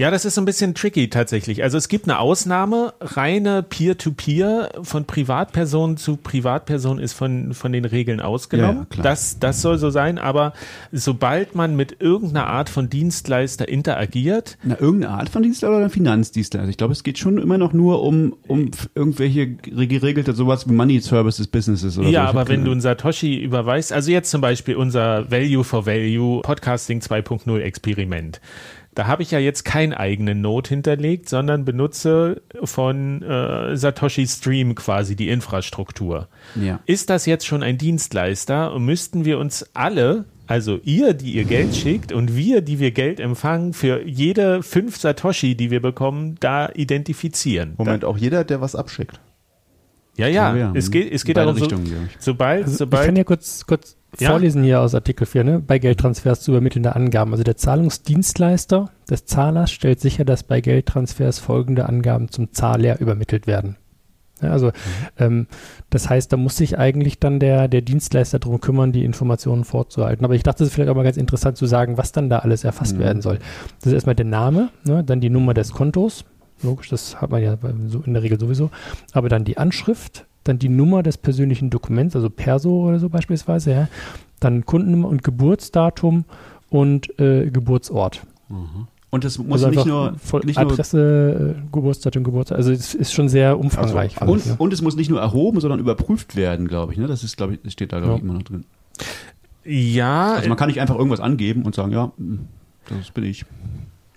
Ja, das ist so ein bisschen tricky tatsächlich. Also es gibt eine Ausnahme, reine Peer-to-Peer von Privatperson zu Privatperson ist von, von den Regeln ausgenommen. Ja, ja, das, das soll so sein, aber sobald man mit irgendeiner Art von Dienstleister interagiert, Na, irgendeine Art von Dienstleister oder Finanzdienstleister? Ich glaube, es geht schon immer noch nur um, um f- irgendwelche ge- geregelte, sowas wie Money Services Businesses oder so. ja, Ich hab aber wenn du einen Satoshi überweist, also jetzt zum Beispiel unser Value for Value Podcasting 2.0 Experiment. Da habe ich ja jetzt keinen eigenen Node hinterlegt, sondern benutze von äh, Satoshi Stream quasi die Infrastruktur. Ja. Ist das jetzt schon ein Dienstleister und müssten wir uns alle, also ihr, die ihr Geld schickt und wir, die wir Geld empfangen, für jede fünf Satoshi, die wir bekommen, da identifizieren? Moment, auch jeder, der was abschickt. Ja, ja, ja. es geht, es geht darum, so, ich. sobald, Also ich sobald kann ja kurz, kurz Ja? vorlesen hier aus Artikel 4, ne? bei Geldtransfers zu übermittelnde Angaben. Also der Zahlungsdienstleister des Zahlers stellt sicher, dass bei Geldtransfers folgende Angaben zum Zahler übermittelt werden. Ja, also ähm, das heißt, da muss sich eigentlich dann der, der Dienstleister darum kümmern, die Informationen vorzuhalten. Aber ich dachte, es ist vielleicht auch mal ganz interessant zu sagen, was dann da alles erfasst Mhm. werden soll. Das ist erstmal der Name, ne? dann die Nummer des Kontos. Logisch, das hat man ja so in der Regel sowieso. Aber dann die Anschrift, dann die Nummer des persönlichen Dokuments, also Perso oder so beispielsweise, ja. Dann Kundennummer und Geburtsdatum und äh, Geburtsort. Und das muss also nicht nur, voll nicht nur Adresse, äh, Geburtsdatum, Geburtstag. Also es ist schon sehr umfangreich. Also ich, und, und es muss nicht nur erhoben, sondern überprüft werden, glaube ich. Ne? Das ist, glaube ich, das steht da, glaube ich, Ja. immer noch drin. ja, Also man kann nicht einfach irgendwas angeben und sagen, ja, das bin ich.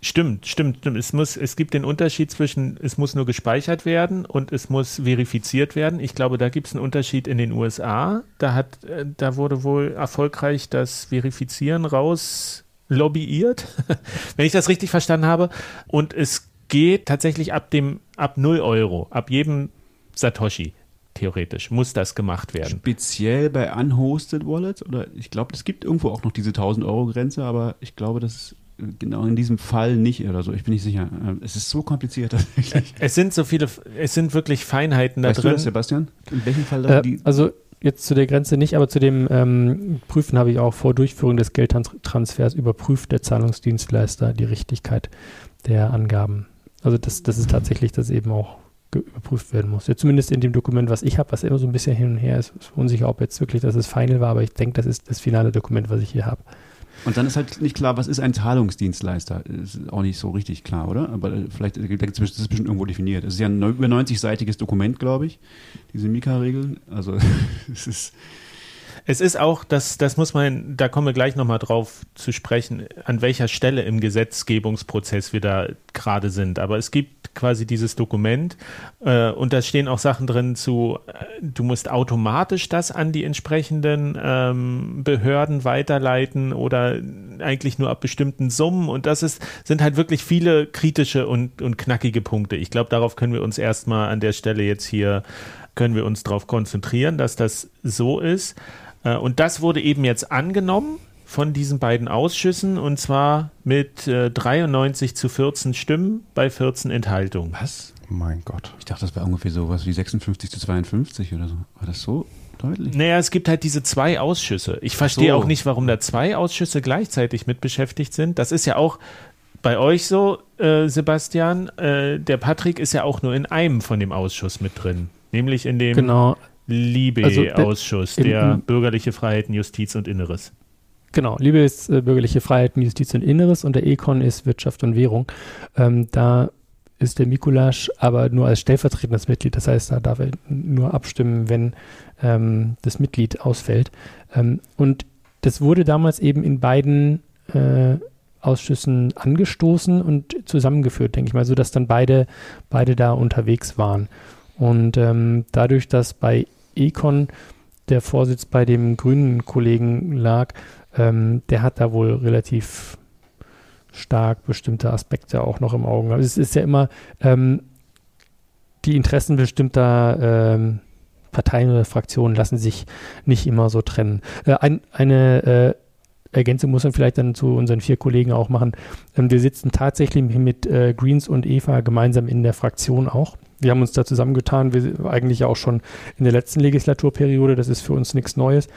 Stimmt, stimmt, stimmt. Es, muss, es gibt den Unterschied zwischen, es muss nur gespeichert werden und es muss verifiziert werden. Ich glaube, da gibt es einen Unterschied in den USA. Da, hat, äh, da wurde wohl erfolgreich das Verifizieren raus lobbyiert, wenn ich das richtig verstanden habe. Und es geht tatsächlich ab dem, ab 0 Euro, ab jedem Satoshi, theoretisch, muss das gemacht werden. Speziell bei unhosted Wallets oder ich glaube, es gibt irgendwo auch noch diese 1000 Euro Grenze, aber ich glaube, das genau in diesem Fall nicht oder so. Ich bin nicht sicher. Ähm, Es ist so kompliziert tatsächlich. Es sind so viele, es sind wirklich Feinheiten da Weißt du drin. das, Sebastian? In welchem Fall da Äh, die also jetzt zu der Grenze nicht, aber zu dem ähm, Prüfen habe ich auch vor Durchführung des Geldtransfers überprüft der Zahlungsdienstleister die Richtigkeit der Angaben. Also das, das ist tatsächlich, dass eben auch überprüft werden muss. Ja, zumindest in dem Dokument, was ich habe, was immer so ein bisschen hin und her ist, ist unsicher, ob jetzt wirklich das das Final war, aber ich denke, das ist das finale Dokument, was ich hier habe. Und dann ist halt nicht klar, was ist ein Zahlungsdienstleister? Ist auch nicht so richtig klar, oder? Aber vielleicht das ist bestimmt irgendwo definiert. Es ist ja ein über 90-seitiges Dokument, glaube ich, diese Mika-Regeln. Also es ist Es ist auch, das, das muss man, da kommen wir gleich nochmal drauf zu sprechen, an welcher Stelle im Gesetzgebungsprozess wir da gerade sind. Aber es gibt quasi dieses Dokument äh, und da stehen auch Sachen drin zu, äh, du musst automatisch das an die entsprechenden ähm, Behörden weiterleiten oder eigentlich nur ab bestimmten Summen. Und das ist, sind halt wirklich viele kritische und, und knackige Punkte. Ich glaube, darauf können wir uns erstmal an der Stelle jetzt hier, können wir uns darauf konzentrieren, dass das so ist. Äh, Und das wurde eben jetzt angenommen von diesen beiden Ausschüssen und zwar mit äh, 93 zu 14 Stimmen bei 14 Enthaltungen. was? Mein Gott. Ich dachte, das wäre ungefähr sowas wie 56 zu 52 oder so. War das so deutlich? Naja, es gibt halt diese zwei Ausschüsse. Ich verstehe so. auch nicht, warum da zwei Ausschüsse gleichzeitig mit beschäftigt sind. Das ist ja auch bei euch so, äh, Sebastian. Äh, der Patrick ist ja auch nur in einem von dem Ausschuss mit drin, nämlich in dem Genau. Liebe-Ausschuss, Also, äh, der bürgerliche Freiheiten, Justiz und Inneres. Genau, Liebe ist äh, bürgerliche Freiheiten, Justiz und Inneres und der Econ ist Wirtschaft und Währung. Ähm, da ist der Mikulasch aber nur als stellvertretendes Mitglied. Das heißt, da darf er nur abstimmen, wenn ähm, das Mitglied ausfällt. Ähm, und das wurde damals eben in beiden äh, Ausschüssen angestoßen und zusammengeführt, denke ich mal, so dass dann beide, beide da unterwegs waren. Und ähm, dadurch, dass bei Econ der Vorsitz bei dem grünen Kollegen lag, ähm, der hat da wohl relativ stark bestimmte Aspekte auch noch im Auge. gehabt. Es ist ja immer ähm, die Interessen bestimmter ähm, Parteien oder Fraktionen lassen sich nicht immer so trennen. Äh, ein, eine äh, Ergänzung muss man vielleicht dann zu unseren vier Kollegen auch machen. Ähm, wir sitzen tatsächlich mit äh, Greens und Eva gemeinsam in der Fraktion auch. Wir haben uns da zusammengetan, wir eigentlich auch schon in der letzten Legislaturperiode, das ist für uns nichts Neues.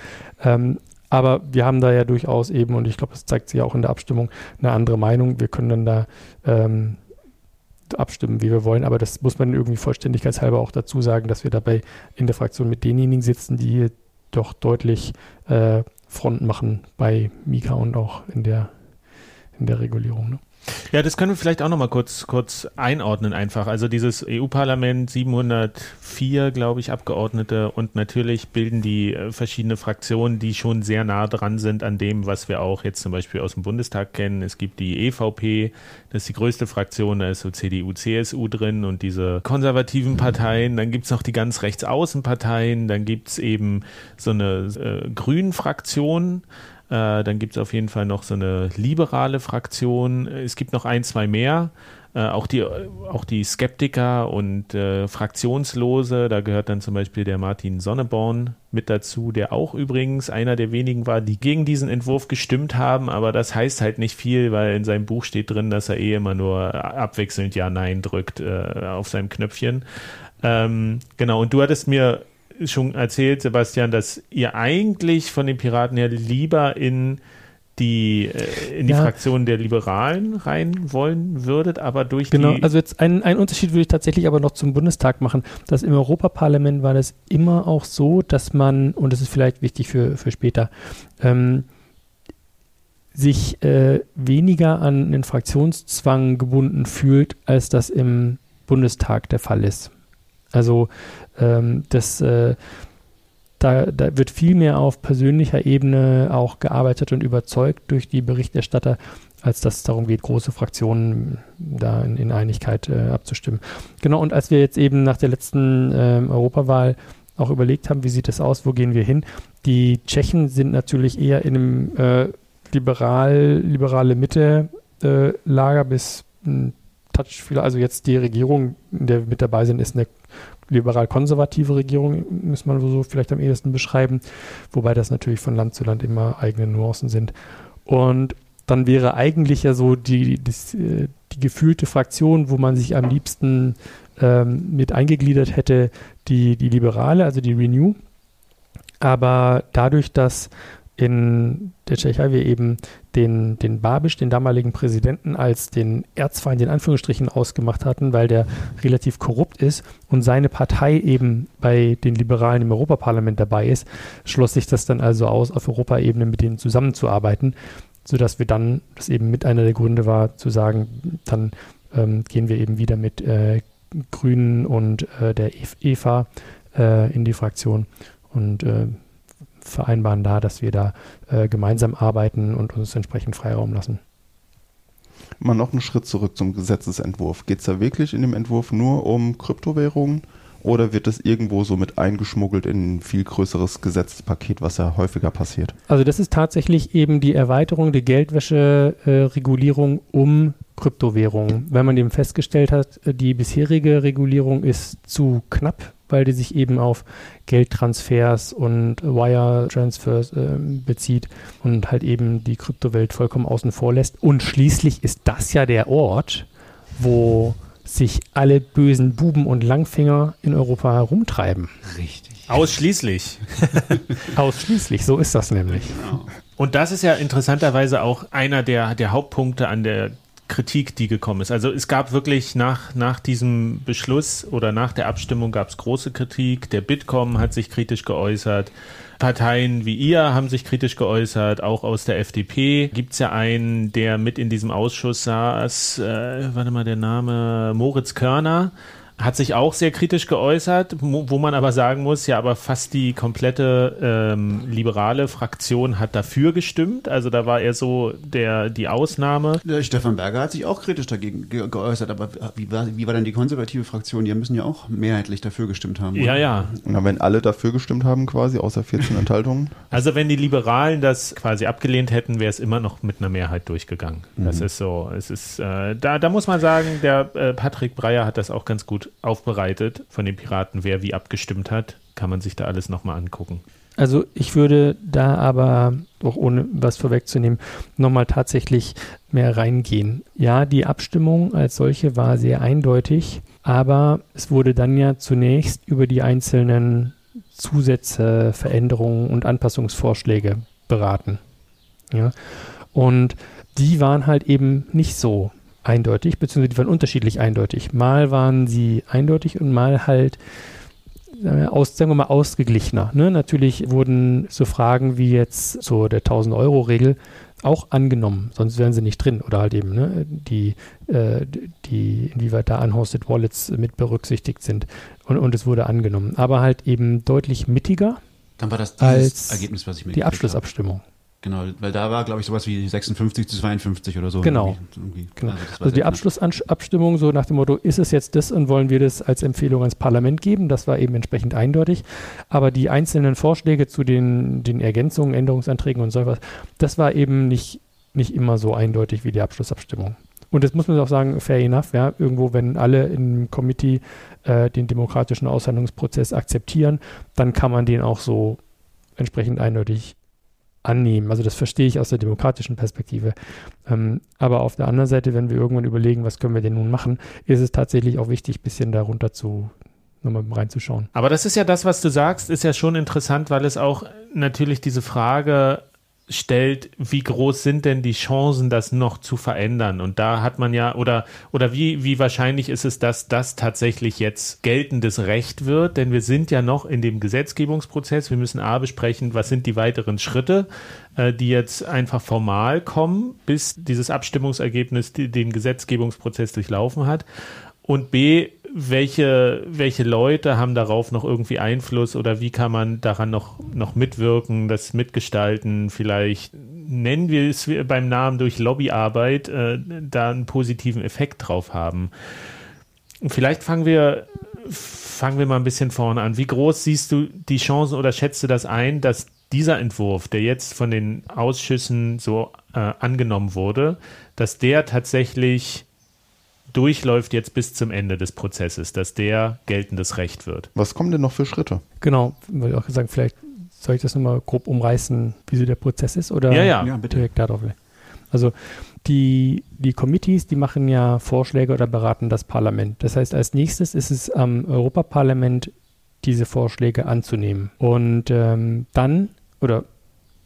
Ähm, aber wir haben da ja durchaus eben, und ich glaube, das zeigt sich auch in der Abstimmung, eine andere Meinung. Wir können dann da ähm, abstimmen, wie wir wollen, aber das muss man irgendwie vollständigkeitshalber auch dazu sagen, dass wir dabei in der Fraktion mit denjenigen sitzen, die hier doch deutlich äh, Front machen bei Mika und auch in der, in der Regulierung. Ne? Ja, das können wir vielleicht auch nochmal kurz, kurz einordnen einfach. Also dieses EU-Parlament, 704, glaube ich, Abgeordnete und natürlich bilden die äh, verschiedene Fraktionen, die schon sehr nah dran sind an dem, was wir auch jetzt zum Beispiel aus dem Bundestag kennen. Es gibt die EVP, das ist die größte Fraktion, da ist so CDU, CSU drin und diese konservativen Parteien. Dann gibt's noch die ganz rechtsaußen-Parteien, dann gibt's eben so eine äh, Grünen-Fraktion. Äh, dann gibt es auf jeden Fall noch so eine liberale Fraktion. Es gibt noch ein, zwei mehr. Äh, auch, die, auch die Skeptiker und äh, Fraktionslose. Da gehört dann zum Beispiel der Martin Sonneborn mit dazu, der auch übrigens einer der wenigen war, die gegen diesen Entwurf gestimmt haben. Aber das heißt halt nicht viel, weil in seinem Buch steht drin, dass er eh immer nur abwechselnd Ja, Nein drückt äh, auf seinem Knöpfchen. Ähm, genau, und du hattest mir schon erzählt, Sebastian, dass ihr eigentlich von den Piraten her lieber in die, äh, in die Ja. Fraktion der Liberalen rein wollen würdet, aber durch Genau, die. also jetzt einen, einen Unterschied würde ich tatsächlich aber noch zum Bundestag machen. Das im Europaparlament war das immer auch so, dass man, und das ist vielleicht wichtig für, für später, ähm, sich äh, weniger an den Fraktionszwang gebunden fühlt, als das im Bundestag der Fall ist. Also ähm, das äh, da, da wird viel mehr auf persönlicher Ebene auch gearbeitet und überzeugt durch die Berichterstatter, als dass es darum geht, große Fraktionen da in, in Einigkeit äh, abzustimmen. Genau, und als wir jetzt eben nach der letzten ähm, Europawahl auch überlegt haben, wie sieht es aus, wo gehen wir hin, die Tschechen sind natürlich eher in einem äh, liberal, liberale Mitte-Lager bis ein Touch, also jetzt die Regierung, in der wir mit dabei sind, ist eine liberal-konservative Regierung, muss man so vielleicht am ehesten beschreiben, wobei das natürlich von Land zu Land immer eigene Nuancen sind. Und dann wäre eigentlich ja so die, das, äh, die gefühlte Fraktion, wo man sich am liebsten ähm, mit eingegliedert hätte, die, die Liberale, also die Renew. Aber dadurch, dass in der Tschechei wir eben den, den Babisch, den damaligen Präsidenten, als den Erzfeind in Anführungsstrichen ausgemacht hatten, weil der relativ korrupt ist und seine Partei eben bei den Liberalen im Europaparlament dabei ist, schloss sich das dann also aus, auf Europaebene mit denen zusammenzuarbeiten, sodass wir dann, das eben mit einer der Gründe war, zu sagen, dann ähm, gehen wir eben wieder mit äh, Grünen und äh, der Eva äh, in die Fraktion und äh, vereinbaren da, dass wir da äh, gemeinsam arbeiten und uns entsprechend Freiraum lassen. Mal noch einen Schritt zurück zum Gesetzesentwurf. Geht es da wirklich in dem Entwurf nur um Kryptowährungen oder wird das irgendwo so mit eingeschmuggelt in ein viel größeres Gesetzespaket, was ja häufiger passiert? Also das ist tatsächlich eben die Erweiterung der Geldwäsche-Regulierung um Kryptowährungen. Weil man eben festgestellt hat, die bisherige Regulierung ist zu knapp, weil die sich eben auf Geldtransfers und Wire-Transfers äh, bezieht und halt eben die Kryptowelt vollkommen außen vor lässt. Und schließlich ist das ja der Ort, wo sich alle bösen Buben und Langfinger in Europa herumtreiben. Richtig. Ausschließlich. Ausschließlich, so ist das nämlich. Genau. Und das ist ja interessanterweise auch einer der, der Hauptpunkte an der Kritik, die gekommen ist. Also es gab wirklich nach, nach diesem Beschluss oder nach der Abstimmung gab es große Kritik. Der Bitkom hat sich kritisch geäußert. Parteien wie ihr haben sich kritisch geäußert, auch aus der FDP. Gibt es ja einen, der mit in diesem Ausschuss saß, äh, warte mal, der Name Moritz Körner, hat sich auch sehr kritisch geäußert, wo man aber sagen muss, ja, aber fast die komplette ähm, liberale Fraktion hat dafür gestimmt. Also da war er so der, die Ausnahme. Der Stefan Berger hat sich auch kritisch dagegen ge geäußert, aber wie war, wie war denn die konservative Fraktion? Die müssen ja auch mehrheitlich dafür gestimmt haben. Ja, ja. Na, wenn alle dafür gestimmt haben, quasi, außer 14 Enthaltungen. Also wenn die Liberalen das quasi abgelehnt hätten, wäre es immer noch mit einer Mehrheit durchgegangen. Mhm. Das ist so. Es ist, äh, da, da muss man sagen, der äh, Patrick Breyer hat das auch ganz aufbereitet von den Piraten, wer wie abgestimmt hat. Kann man sich da alles nochmal angucken. Also ich würde da aber, auch ohne was vorwegzunehmen, nochmal tatsächlich mehr reingehen. Ja, die Abstimmung als solche war sehr eindeutig, aber es wurde dann ja zunächst über die einzelnen Zusätze, Veränderungen und Anpassungsvorschläge beraten. Ja, und die waren halt eben nicht so eindeutig, beziehungsweise die waren unterschiedlich eindeutig. Mal waren sie eindeutig und mal halt aus, sagen wir mal, ausgeglichener. Ne? Natürlich wurden so Fragen wie jetzt so der 1000-Euro-Regel auch angenommen, sonst wären sie nicht drin. Oder halt eben ne, die, äh, die, inwieweit da unhosted Wallets mit berücksichtigt sind. Und, und es wurde angenommen. Aber halt eben deutlich mittiger Dann war das als Ergebnis, was ich mir die Abschlussabstimmung. Habe. Genau, weil da war, glaube ich, sowas wie 56 zu 52 oder so. Genau. Irgendwie. genau. Also, also die Abschlussabstimmung so nach dem Motto, ist es jetzt das und wollen wir das als Empfehlung ans Parlament geben? Das war eben entsprechend eindeutig. Aber die einzelnen Vorschläge zu den, den Ergänzungen, Änderungsanträgen und so was, das war eben nicht, nicht immer so eindeutig wie die Abschlussabstimmung. Und das muss man auch sagen, fair enough, ja, irgendwo, wenn alle im Committee äh, den demokratischen Aushandlungsprozess akzeptieren, dann kann man den auch so entsprechend eindeutig annehmen. Also das verstehe ich aus der demokratischen Perspektive. Ähm, aber auf der anderen Seite, wenn wir irgendwann überlegen, was können wir denn nun machen, ist es tatsächlich auch wichtig, ein bisschen darunter zu nochmal reinzuschauen. Aber das ist ja das, was du sagst, ist ja schon interessant, weil es auch natürlich diese Frage stellt, wie groß sind denn die Chancen, das noch zu verändern? Und da hat man ja, oder, oder wie, wie wahrscheinlich ist es, dass das tatsächlich jetzt geltendes Recht wird? Denn wir sind ja noch in dem Gesetzgebungsprozess. Wir müssen A besprechen, was sind die weiteren Schritte, äh, die jetzt einfach formal kommen, bis dieses Abstimmungsergebnis den Gesetzgebungsprozess durchlaufen hat. Und B, welche, welche Leute haben darauf noch irgendwie Einfluss oder wie kann man daran noch, noch mitwirken, das mitgestalten, vielleicht nennen wir es beim Namen durch Lobbyarbeit, äh, da einen positiven Effekt drauf haben. Vielleicht fangen wir, fangen wir mal ein bisschen vorne an. Wie groß siehst du die Chancen oder schätzt du das ein, dass dieser Entwurf, der jetzt von den Ausschüssen so äh, angenommen wurde, dass der tatsächlich durchläuft jetzt bis zum Ende des Prozesses, dass der geltendes Recht wird. Was kommen denn noch für Schritte? Genau, weil ich auch gesagt, vielleicht soll ich das nochmal grob umreißen, wie so der Prozess ist oder ja, ja. ja bitte. direkt darauf? Also die, die Committees, die machen ja Vorschläge oder beraten das Parlament. Das heißt, als nächstes ist es am Europaparlament, diese Vorschläge anzunehmen. Und ähm, dann, oder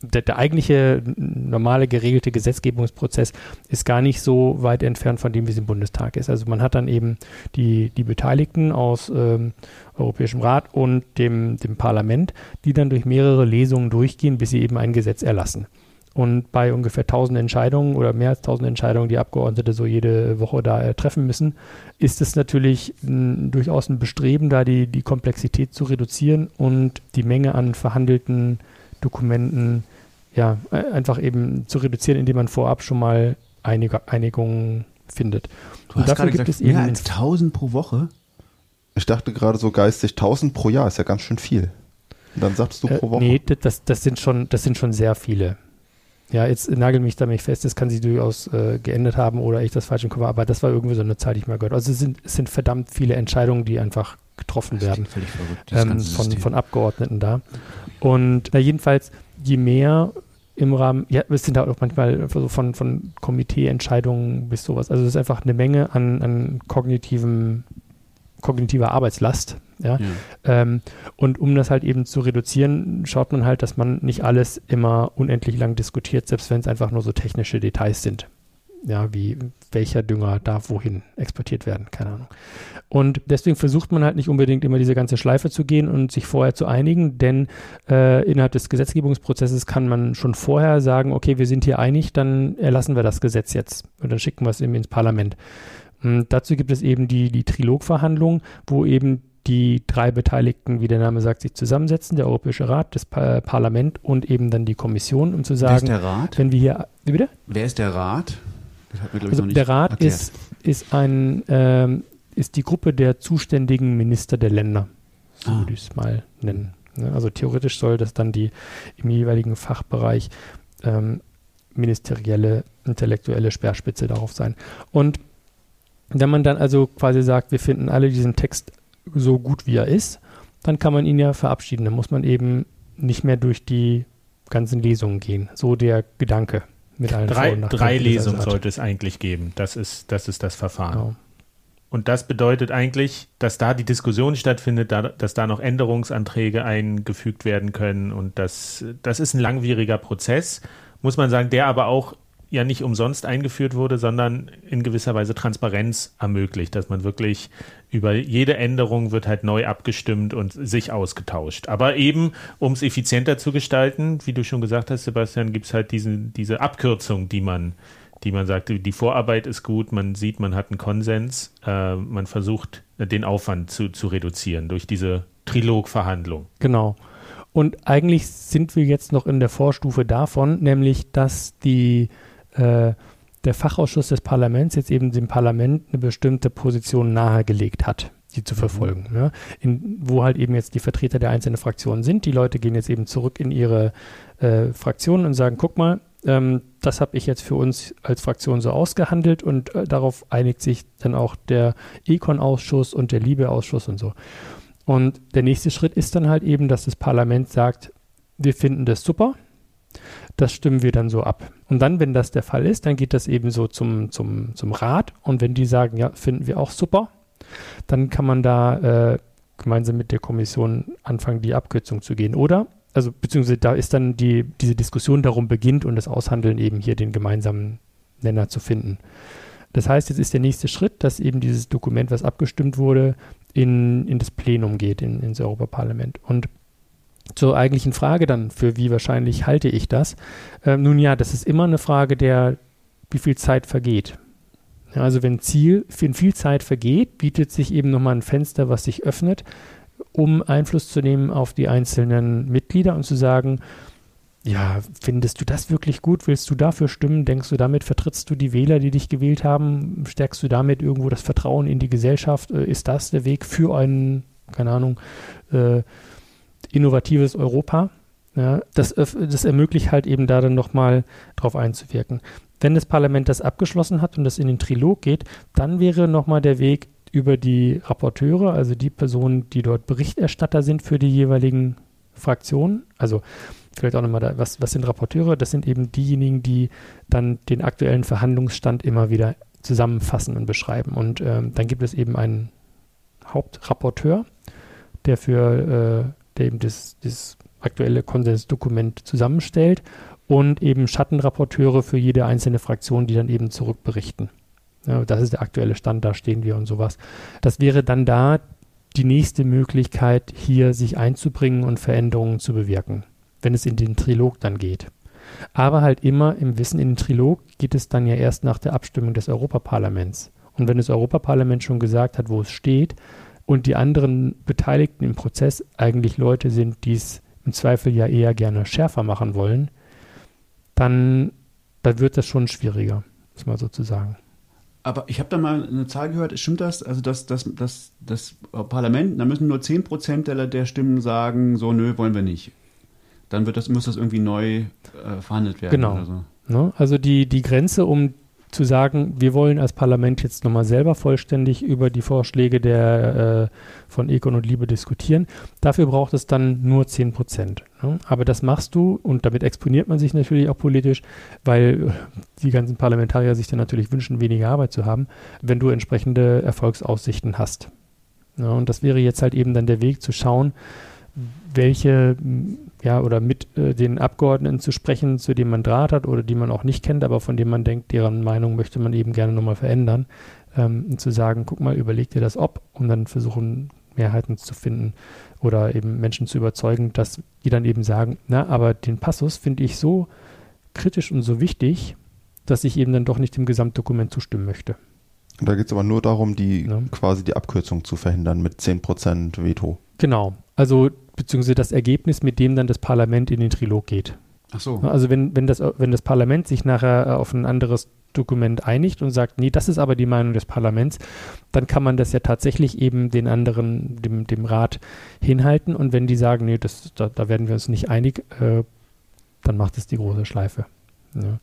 der, der, eigentliche normale geregelte Gesetzgebungsprozess ist gar nicht so weit entfernt von dem, wie es im Bundestag ist. Also man hat dann eben die, die Beteiligten aus ähm, Europäischem Rat und dem, dem Parlament, die dann durch mehrere Lesungen durchgehen, bis sie eben ein Gesetz erlassen. Und bei ungefähr 1000 Entscheidungen oder mehr als 1000 Entscheidungen, die Abgeordnete so jede Woche da äh, treffen müssen, ist es natürlich m, durchaus ein Bestreben, da die, die Komplexität zu reduzieren und die Menge an verhandelten Dokumenten ja, äh, einfach eben zu reduzieren, indem man vorab schon mal einige Einigungen findet. Du und hast dafür gibt gesagt, es mehr als 1000 pro Woche? Ich dachte gerade so geistig, 1000 pro Jahr ist ja ganz schön viel. Und dann sagst du äh, pro Woche. Nee, das, das, sind schon, das sind schon sehr viele. Ja, jetzt nagel mich da nicht fest, das kann sich durchaus äh, geändert haben oder ich das falsch im Kopf aber das war irgendwie so eine Zahl, die ich mal gehört Also es sind, es sind verdammt viele Entscheidungen, die einfach getroffen werden ähm, von, von Abgeordneten da. Und na, jedenfalls, je mehr im Rahmen, ja, es sind da auch manchmal so von, von Komiteeentscheidungen bis sowas. Also es ist einfach eine Menge an, an kognitiven, kognitiver Arbeitslast. Ja? ja. Ähm, und um das halt eben zu reduzieren, schaut man halt, dass man nicht alles immer unendlich lang diskutiert, selbst wenn es einfach nur so technische Details sind. Ja, wie welcher Dünger darf wohin exportiert werden, keine Ahnung. Und deswegen versucht man halt nicht unbedingt immer diese ganze Schleife zu gehen und sich vorher zu einigen, denn äh, innerhalb des Gesetzgebungsprozesses kann man schon vorher sagen, okay, wir sind hier einig, dann erlassen wir das Gesetz jetzt und dann schicken wir es eben ins Parlament. Und dazu gibt es eben die, die Trilogverhandlungen, wo eben die drei Beteiligten, wie der Name sagt, sich zusammensetzen, der Europäische Rat, das pa Parlament und eben dann die Kommission, um zu sagen, Wer ist der Rat? wenn wir hier, wie bitte? Wer ist der Rat? Ich, Also der Rat erklärt. ist, ist ein, ähm, ist die Gruppe der zuständigen Minister der Länder, so Ah. würde ich es mal nennen. Ne? Also theoretisch soll das dann die im jeweiligen Fachbereich ähm, ministerielle, intellektuelle Speerspitze darauf sein. Und wenn man dann also quasi sagt, wir finden alle diesen Text so gut, wie er ist, dann kann man ihn ja verabschieden. Dann muss man eben nicht mehr durch die ganzen Lesungen gehen. So der Gedanke mit allen Drei, drei Lesungen sollte es eigentlich geben. Das ist, das ist das Verfahren. Genau. Und das bedeutet eigentlich, dass da die Diskussion stattfindet, da, dass da noch Änderungsanträge eingefügt werden können. Und das, das ist ein langwieriger Prozess, muss man sagen, der aber auch ja nicht umsonst eingeführt wurde, sondern in gewisser Weise Transparenz ermöglicht, dass man wirklich über jede Änderung wird halt neu abgestimmt und sich ausgetauscht. Aber eben, um es effizienter zu gestalten, wie du schon gesagt hast, Sebastian, gibt es halt diesen, diese Abkürzung, die man die man sagt, die Vorarbeit ist gut, man sieht, man hat einen Konsens, äh, man versucht, den Aufwand zu, zu reduzieren durch diese Trilogverhandlung. Genau. Und eigentlich sind wir jetzt noch in der Vorstufe davon, nämlich dass die, äh, der Fachausschuss des Parlaments jetzt eben dem Parlament eine bestimmte Position nahegelegt hat, die zu verfolgen. Ne? In, wo halt eben jetzt die Vertreter der einzelnen Fraktionen sind. Die Leute gehen jetzt eben zurück in ihre äh, Fraktionen und sagen, guck mal, ähm, das habe ich jetzt für uns als Fraktion so ausgehandelt und äh, darauf einigt sich dann auch der Econ-Ausschuss und der Liebe-Ausschuss und so. Und der nächste Schritt ist dann halt eben, dass das Parlament sagt, wir finden das super, das stimmen wir dann so ab. Und dann, wenn das der Fall ist, dann geht das eben so zum, zum, zum Rat und wenn die sagen, ja, finden wir auch super, dann kann man da äh, gemeinsam mit der Kommission anfangen, die Abkürzung zu gehen. Oder also beziehungsweise da ist dann die, diese Diskussion darum beginnt und das Aushandeln eben hier den gemeinsamen Nenner zu finden. Das heißt, jetzt ist der nächste Schritt, dass eben dieses Dokument, was abgestimmt wurde, in, in das Plenum geht, in, ins Europaparlament. Und zur eigentlichen Frage dann, für wie wahrscheinlich halte ich das? Ähm, nun ja, das ist immer eine Frage der, wie viel Zeit vergeht. Ja, also wenn Ziel, wenn viel Zeit vergeht, bietet sich eben nochmal ein Fenster, was sich öffnet, um Einfluss zu nehmen auf die einzelnen Mitglieder und zu sagen, ja, findest du das wirklich gut? Willst du dafür stimmen? Denkst du, damit vertrittst du die Wähler, die dich gewählt haben? Stärkst du damit irgendwo das Vertrauen in die Gesellschaft? Äh, Ist das der Weg für ein, keine Ahnung, äh, innovatives Europa? Ja, das, das ermöglicht halt eben da dann nochmal drauf einzuwirken. Wenn das Parlament das abgeschlossen hat und das in den Trilog geht, dann wäre nochmal der Weg über die Rapporteure, also die Personen, die dort Berichterstatter sind für die jeweiligen Fraktionen. Also vielleicht auch nochmal, da, was, was sind Rapporteure? Das sind eben diejenigen, die dann den aktuellen Verhandlungsstand immer wieder zusammenfassen und beschreiben. Und ähm, dann gibt es eben einen Hauptrapporteur, der für äh, der eben das, das aktuelle Konsensdokument zusammenstellt und eben Schattenrapporteure für jede einzelne Fraktion, die dann eben zurückberichten. Ja, das ist der aktuelle Stand, da stehen wir und sowas. Das wäre dann da die nächste Möglichkeit, hier sich einzubringen und Veränderungen zu bewirken, wenn es in den Trilog dann geht. Aber halt immer im Wissen, in den Trilog geht es dann ja erst nach der Abstimmung des Europaparlaments. Und wenn das Europaparlament schon gesagt hat, wo es steht, und die anderen Beteiligten im Prozess eigentlich Leute sind, die es im Zweifel ja eher gerne schärfer machen wollen, dann, dann wird das schon schwieriger, muss man sozusagen. Aber ich habe da mal eine Zahl gehört, stimmt das? Also das, das, das, das Parlament, da müssen nur 10% der, der Stimmen sagen, so nö, wollen wir nicht. Dann wird das, muss das irgendwie neu äh, verhandelt werden Genau. oder so. Ne? Also die, die Grenze, um zu sagen, wir wollen als Parlament jetzt nochmal selber vollständig über die Vorschläge der, äh, von Econ und Liebe diskutieren. Dafür braucht es dann nur 10 Prozent. Ne? Aber das machst du und damit exponiert man sich natürlich auch politisch, weil die ganzen Parlamentarier sich dann natürlich wünschen, weniger Arbeit zu haben, wenn du entsprechende Erfolgsaussichten hast. Ja, und das wäre jetzt halt eben dann der Weg zu schauen, welche, ja, oder mit äh, den Abgeordneten zu sprechen, zu denen man Draht hat oder die man auch nicht kennt, aber von denen man denkt, deren Meinung möchte man eben gerne nochmal verändern. Ähm, zu sagen, guck mal, überleg dir das ob und dann versuchen, Mehrheiten zu finden oder eben Menschen zu überzeugen, dass die dann eben sagen, na, aber den Passus finde ich so kritisch und so wichtig, dass ich eben dann doch nicht dem Gesamtdokument zustimmen möchte. Da geht es aber nur darum, die ja. quasi die Abkürzung zu verhindern mit 10% Veto. Genau. Also beziehungsweise das Ergebnis, mit dem dann das Parlament in den Trilog geht. Ach so. Also wenn, wenn, das, wenn das Parlament sich nachher äh, auf ein anderes Dokument einigt und sagt, nee, das ist aber die Meinung des Parlaments, dann kann man das ja tatsächlich eben den anderen, dem, dem Rat hinhalten. Und wenn die sagen, nee, das, da, da werden wir uns nicht einig, äh, dann macht es die große Schleife. Ja.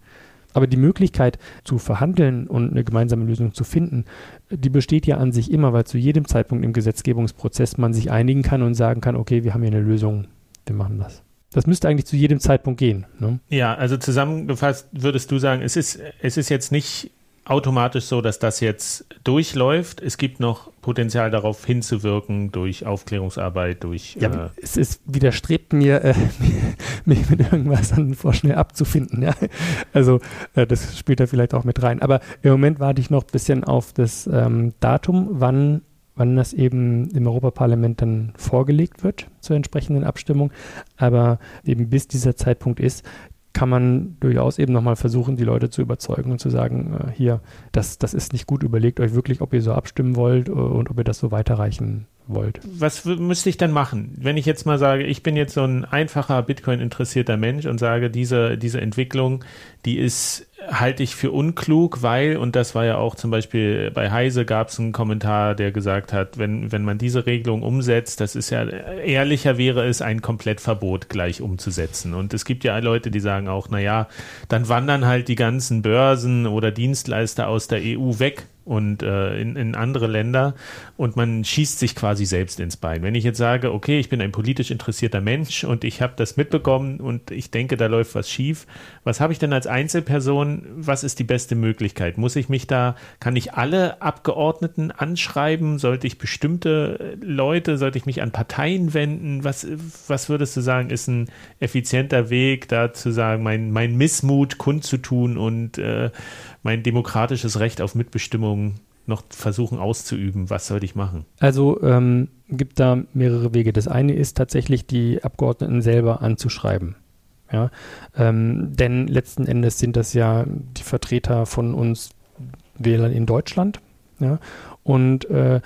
Aber die Möglichkeit zu verhandeln und eine gemeinsame Lösung zu finden, die besteht ja an sich immer, weil zu jedem Zeitpunkt im Gesetzgebungsprozess man sich einigen kann und sagen kann, okay, wir haben hier eine Lösung, wir machen das. Das müsste eigentlich zu jedem Zeitpunkt gehen. Ne? Ja, also zusammengefasst würdest du sagen, es ist, es ist jetzt nicht automatisch so, dass das jetzt durchläuft. Es gibt noch Potenzial darauf hinzuwirken durch Aufklärungsarbeit, durch. Ja, äh es ist, widerstrebt mir, äh, mich mit irgendwas dann vorschnell abzufinden. Ja? Also, äh, das spielt da vielleicht auch mit rein. Aber im Moment warte ich noch ein bisschen auf das ähm, Datum, wann wann das eben im Europaparlament dann vorgelegt wird zur entsprechenden Abstimmung. Aber eben bis dieser Zeitpunkt ist, kann man durchaus eben nochmal versuchen, die Leute zu überzeugen und zu sagen, äh, hier, das, das ist nicht gut, überlegt euch wirklich, ob ihr so abstimmen wollt äh, und ob ihr das so weiterreichen wollt. Was müsste ich dann machen? Wenn ich jetzt mal sage, ich bin jetzt so ein einfacher Bitcoin-interessierter Mensch und sage, diese, diese Entwicklung, die ist, halte ich für unklug, weil, und das war ja auch zum Beispiel bei Heise gab es einen Kommentar, der gesagt hat, wenn, wenn man diese Regelung umsetzt, das ist ja, ehrlicher wäre es, ein Komplettverbot gleich umzusetzen. Und es gibt ja Leute, die sagen auch, naja, dann wandern halt die ganzen Börsen oder Dienstleister aus der EU weg und äh, in, in andere Länder und man schießt sich quasi selbst ins Bein. Wenn ich jetzt sage, okay, ich bin ein politisch interessierter Mensch und ich habe das mitbekommen und ich denke, da läuft was schief, was habe ich denn als Einzelperson, was ist die beste Möglichkeit? Muss ich mich da, kann ich alle Abgeordneten anschreiben? Sollte ich bestimmte Leute, sollte ich mich an Parteien wenden? Was, was würdest du sagen, ist ein effizienter Weg, da zu sagen, mein, mein Missmut kundzutun und äh, mein demokratisches Recht auf Mitbestimmung noch versuchen auszuüben? Was sollte ich machen? Also ähm, gibt da mehrere Wege. Das eine ist tatsächlich, die Abgeordneten selber anzuschreiben. Ja, ähm, denn letzten Endes sind das ja die Vertreter von uns Wählern in Deutschland. Ja, und äh,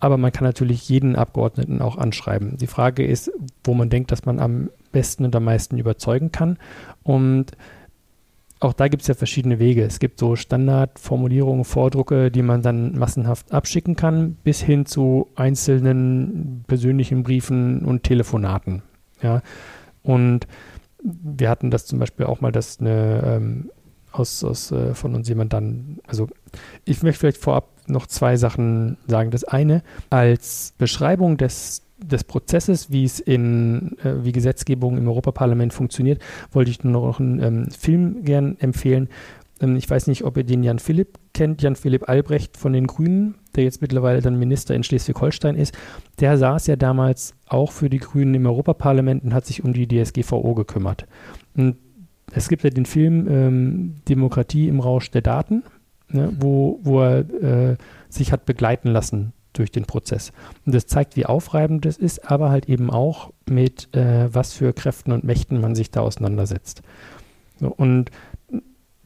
aber man kann natürlich jeden Abgeordneten auch anschreiben. Die Frage ist, wo man denkt, dass man am besten und am meisten überzeugen kann. Und auch da gibt es ja verschiedene Wege. Es gibt so Standardformulierungen, Vordrucke, die man dann massenhaft abschicken kann, bis hin zu einzelnen persönlichen Briefen und Telefonaten. Ja. Und wir hatten das zum Beispiel auch mal, dass eine ähm, aus, aus äh, von uns jemand dann, also ich möchte vielleicht vorab noch zwei Sachen sagen. Das eine, als Beschreibung des des Prozesses, wie es in, äh, wie Gesetzgebung im Europaparlament funktioniert, wollte ich nur noch einen ähm, Film gern empfehlen. Ähm, ich weiß nicht, ob ihr den Jan Philipp kennt, Jan Philipp Albrecht von den Grünen, der jetzt mittlerweile dann Minister in Schleswig-Holstein ist. Der saß ja damals auch für die Grünen im Europaparlament und hat sich um die DSGVO gekümmert. Und es gibt ja den Film ähm, Demokratie im Rausch der Daten, ne, wo, wo er äh, sich hat begleiten lassen durch den Prozess. Und das zeigt, wie aufreibend das ist, aber halt eben auch mit äh, was für Kräften und Mächten man sich da auseinandersetzt. So, und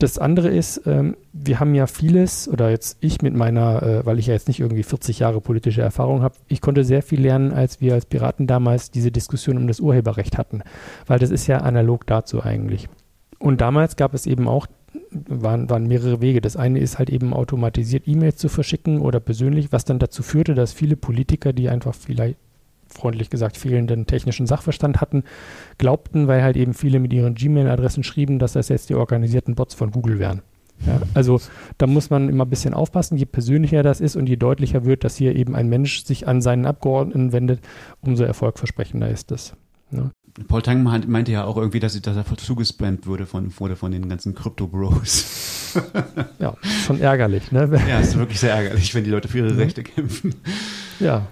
das andere ist, ähm, wir haben ja vieles, oder jetzt ich mit meiner, äh, weil ich ja jetzt nicht irgendwie 40 Jahre politische Erfahrung habe, ich konnte sehr viel lernen, als wir als Piraten damals diese Diskussion um das Urheberrecht hatten, weil das ist ja analog dazu eigentlich. Und damals gab es eben auch waren, waren mehrere Wege. Das eine ist halt eben automatisiert E-Mails zu verschicken oder persönlich, was dann dazu führte, dass viele Politiker, die einfach vielleicht freundlich gesagt fehlenden technischen Sachverstand hatten, glaubten, weil halt eben viele mit ihren Gmail-Adressen schrieben, dass das jetzt die organisierten Bots von Google wären. Ja, also da muss man immer ein bisschen aufpassen, je persönlicher das ist und je deutlicher wird, dass hier eben ein Mensch sich an seinen Abgeordneten wendet, umso erfolgversprechender ist das. Ja. Paul Tang meinte ja auch irgendwie, dass, dass er zugespammt wurde von, wurde von den ganzen Crypto-Bros. ja, schon ärgerlich, ne? Ja, ist wirklich sehr ärgerlich, wenn die Leute für ihre Rechte kämpfen. Ja,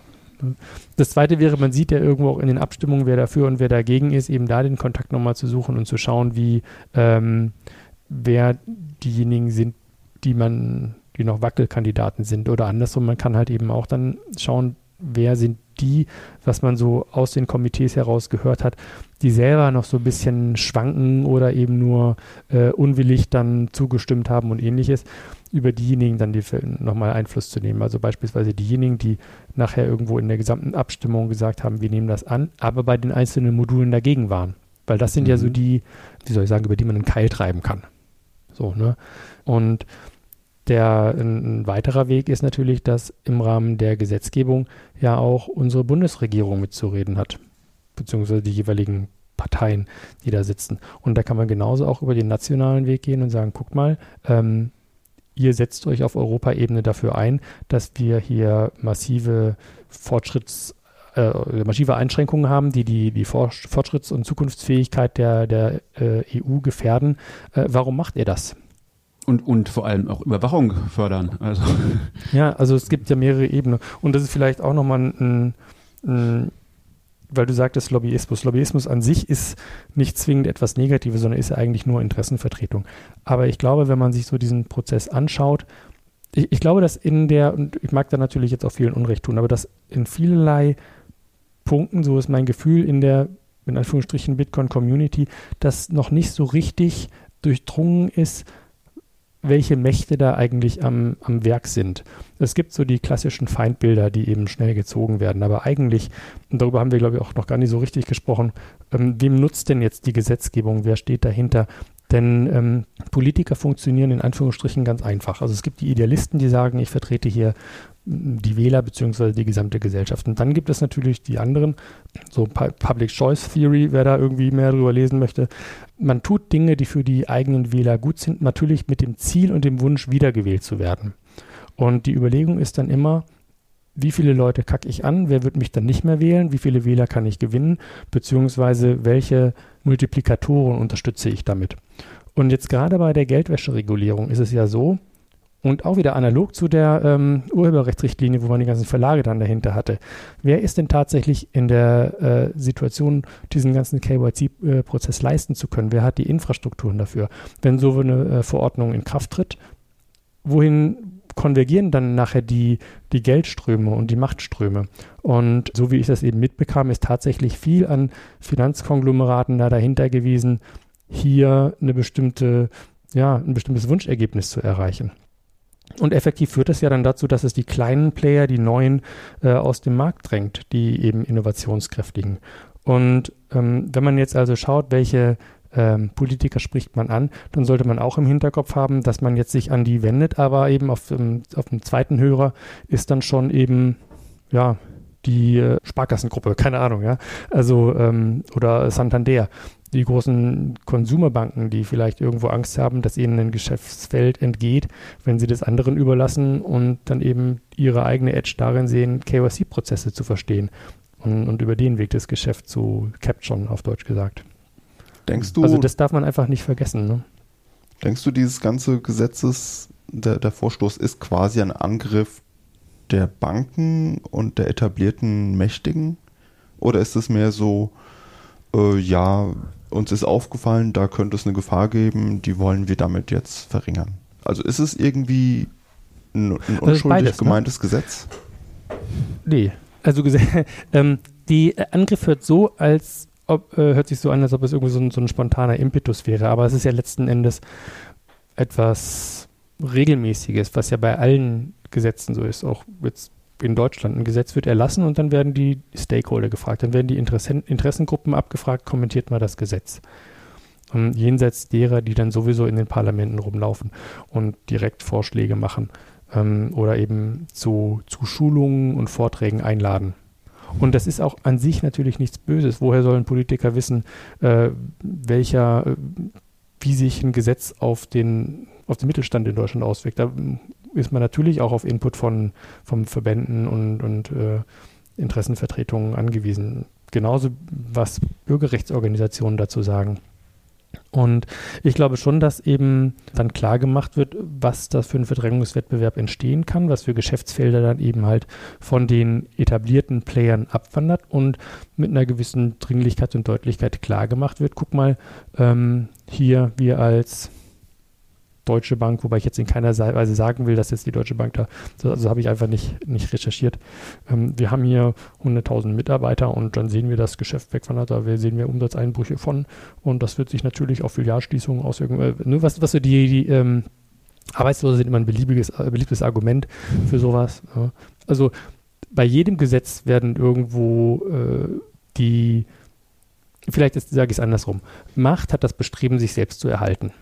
Das zweite wäre, man sieht ja irgendwo auch in den Abstimmungen, wer dafür und wer dagegen ist, eben da den Kontakt nochmal zu suchen und zu schauen, wie ähm, wer diejenigen sind, die man, die noch Wackelkandidaten sind oder andersrum. Man kann halt eben auch dann schauen, wer sind die, was man so aus den Komitees heraus gehört hat, die selber noch so ein bisschen schwanken oder eben nur äh, unwillig dann zugestimmt haben und ähnliches, über diejenigen dann die, nochmal Einfluss zu nehmen. Also beispielsweise diejenigen, die nachher irgendwo in der gesamten Abstimmung gesagt haben, wir nehmen das an, aber bei den einzelnen Modulen dagegen waren. Weil das sind mhm. ja so mhm. die, wie soll ich sagen, über die man einen Keil treiben kann. So, ne? Und der, ein, weiterer Weg ist natürlich, dass im Rahmen der Gesetzgebung ja auch unsere Bundesregierung mitzureden hat, beziehungsweise die jeweiligen Parteien, die da sitzen. Und da kann man genauso auch über den nationalen Weg gehen und sagen, guckt mal, ähm, ihr setzt euch auf Europaebene dafür ein, dass wir hier massive Fortschritts äh, massive Einschränkungen haben, die die, die Fortschritts- und Zukunftsfähigkeit der, der äh, EU gefährden. Äh, warum macht ihr das? Und, und vor allem auch Überwachung fördern. Also. Ja, also es gibt ja mehrere Ebenen. Und das ist vielleicht auch nochmal ein, ein, weil du sagtest Lobbyismus. Lobbyismus an sich ist nicht zwingend etwas Negatives, sondern ist ja eigentlich nur Interessenvertretung. Aber ich glaube, wenn man sich so diesen Prozess anschaut, ich, ich glaube, dass in der, und ich mag da natürlich jetzt auch vielen Unrecht tun, aber dass in vielerlei Punkten, so ist mein Gefühl in der, in Anführungsstrichen, Bitcoin-Community, das noch nicht so richtig durchdrungen ist, welche Mächte da eigentlich am, am Werk sind. Es gibt so die klassischen Feindbilder, die eben schnell gezogen werden. Aber eigentlich, und darüber haben wir, glaube ich, auch noch gar nicht so richtig gesprochen, ähm, wem nutzt denn jetzt die Gesetzgebung? Wer steht dahinter? Denn ähm, Politiker funktionieren in Anführungsstrichen ganz einfach. Also es gibt die Idealisten, die sagen, ich vertrete hier die Wähler bzw. die gesamte Gesellschaft. Und dann gibt es natürlich die anderen, so Public Choice Theory, wer da irgendwie mehr darüber lesen möchte. Man tut Dinge, die für die eigenen Wähler gut sind, natürlich mit dem Ziel und dem Wunsch, wiedergewählt zu werden. Und die Überlegung ist dann immer, wie viele Leute kacke ich an, wer wird mich dann nicht mehr wählen, wie viele Wähler kann ich gewinnen, beziehungsweise welche Multiplikatoren unterstütze ich damit. Und jetzt gerade bei der Geldwäscheregulierung ist es ja so, und auch wieder analog zu der ähm, Urheberrechtsrichtlinie, wo man die ganzen Verlage dann dahinter hatte. Wer ist denn tatsächlich in der äh, Situation, diesen ganzen KYC-Prozess leisten zu können? Wer hat die Infrastrukturen dafür? Wenn so eine äh, Verordnung in Kraft tritt, wohin konvergieren dann nachher die, die Geldströme und die Machtströme? Und so wie ich das eben mitbekam, ist tatsächlich viel an Finanzkonglomeraten da dahinter gewesen, hier eine bestimmte, ja, ein bestimmtes Wunschergebnis zu erreichen. Und effektiv führt das ja dann dazu, dass es die kleinen Player, die neuen, äh, aus dem Markt drängt, die eben innovationskräftigen. Und ähm, wenn man jetzt also schaut, welche ähm, Politiker spricht man an, dann sollte man auch im Hinterkopf haben, dass man jetzt sich an die wendet, aber eben auf, ähm, auf dem zweiten Hörer ist dann schon eben, ja, die äh, Sparkassengruppe, keine Ahnung, ja, also ähm, oder Santander, die großen Konsumerbanken, die vielleicht irgendwo Angst haben, dass ihnen ein Geschäftsfeld entgeht, wenn sie das anderen überlassen und dann eben ihre eigene Edge darin sehen, KYC-Prozesse zu verstehen und, und, über den Weg das Geschäft zu capturen, auf Deutsch gesagt. Denkst du? Also das darf man einfach nicht vergessen. Ne? Denkst du, dieses ganze Gesetzes, der, der Vorstoß ist quasi ein Angriff der Banken und der etablierten Mächtigen? Oder ist es mehr so, äh, ja, uns ist aufgefallen, da könnte es eine Gefahr geben, die wollen wir damit jetzt verringern. Also ist es irgendwie ein, ein unschuldig beides, ne? gemeintes ne? Gesetz? Nee, also ähm, die äh, Angriff hört so, als ob, äh, hört sich so an, als ob es irgendwie so ein, so ein spontaner Impetus wäre, aber es ist ja letzten Endes etwas Regelmäßiges, was ja bei allen Gesetzen so ist, auch jetzt in Deutschland. Ein Gesetz wird erlassen und dann werden die Stakeholder gefragt, dann werden die Interessen, Interessengruppen abgefragt, kommentiert mal das Gesetz. Und jenseits derer, die dann sowieso in den Parlamenten rumlaufen und direkt Vorschläge machen ähm, oder eben zu, zu Schulungen und Vorträgen einladen. Und das ist auch an sich natürlich nichts Böses. Woher sollen Politiker wissen, äh, welcher, äh, wie sich ein Gesetz auf den, auf den Mittelstand in Deutschland auswirkt? Da ist man natürlich auch auf Input von, von Verbänden und, und äh, Interessenvertretungen angewiesen. Genauso, was Bürgerrechtsorganisationen dazu sagen. Und ich glaube schon, dass eben dann klar gemacht wird, was da für ein Verdrängungswettbewerb entstehen kann, was für Geschäftsfelder dann eben halt von den etablierten Playern abwandert und mit einer gewissen Dringlichkeit und Deutlichkeit klar gemacht wird. Guck mal, ähm, hier wir als Deutsche Bank, wobei ich jetzt in keiner Weise sagen will, dass jetzt die Deutsche Bank da, also habe ich einfach nicht, nicht recherchiert. Ähm, wir haben hier 100.000 Mitarbeiter und dann sehen wir das Geschäft wegwandert, da sehen wir Umsatzeinbrüche von und das wird sich natürlich auf Filialschließungen auswirken. Äh, nur was, was so die, die ähm, Arbeitslose sind immer ein beliebiges, äh, beliebtes Argument für sowas. Ja. Also bei jedem Gesetz werden irgendwo äh, die, vielleicht sage ich es andersrum, Macht hat das Bestreben, sich selbst zu erhalten.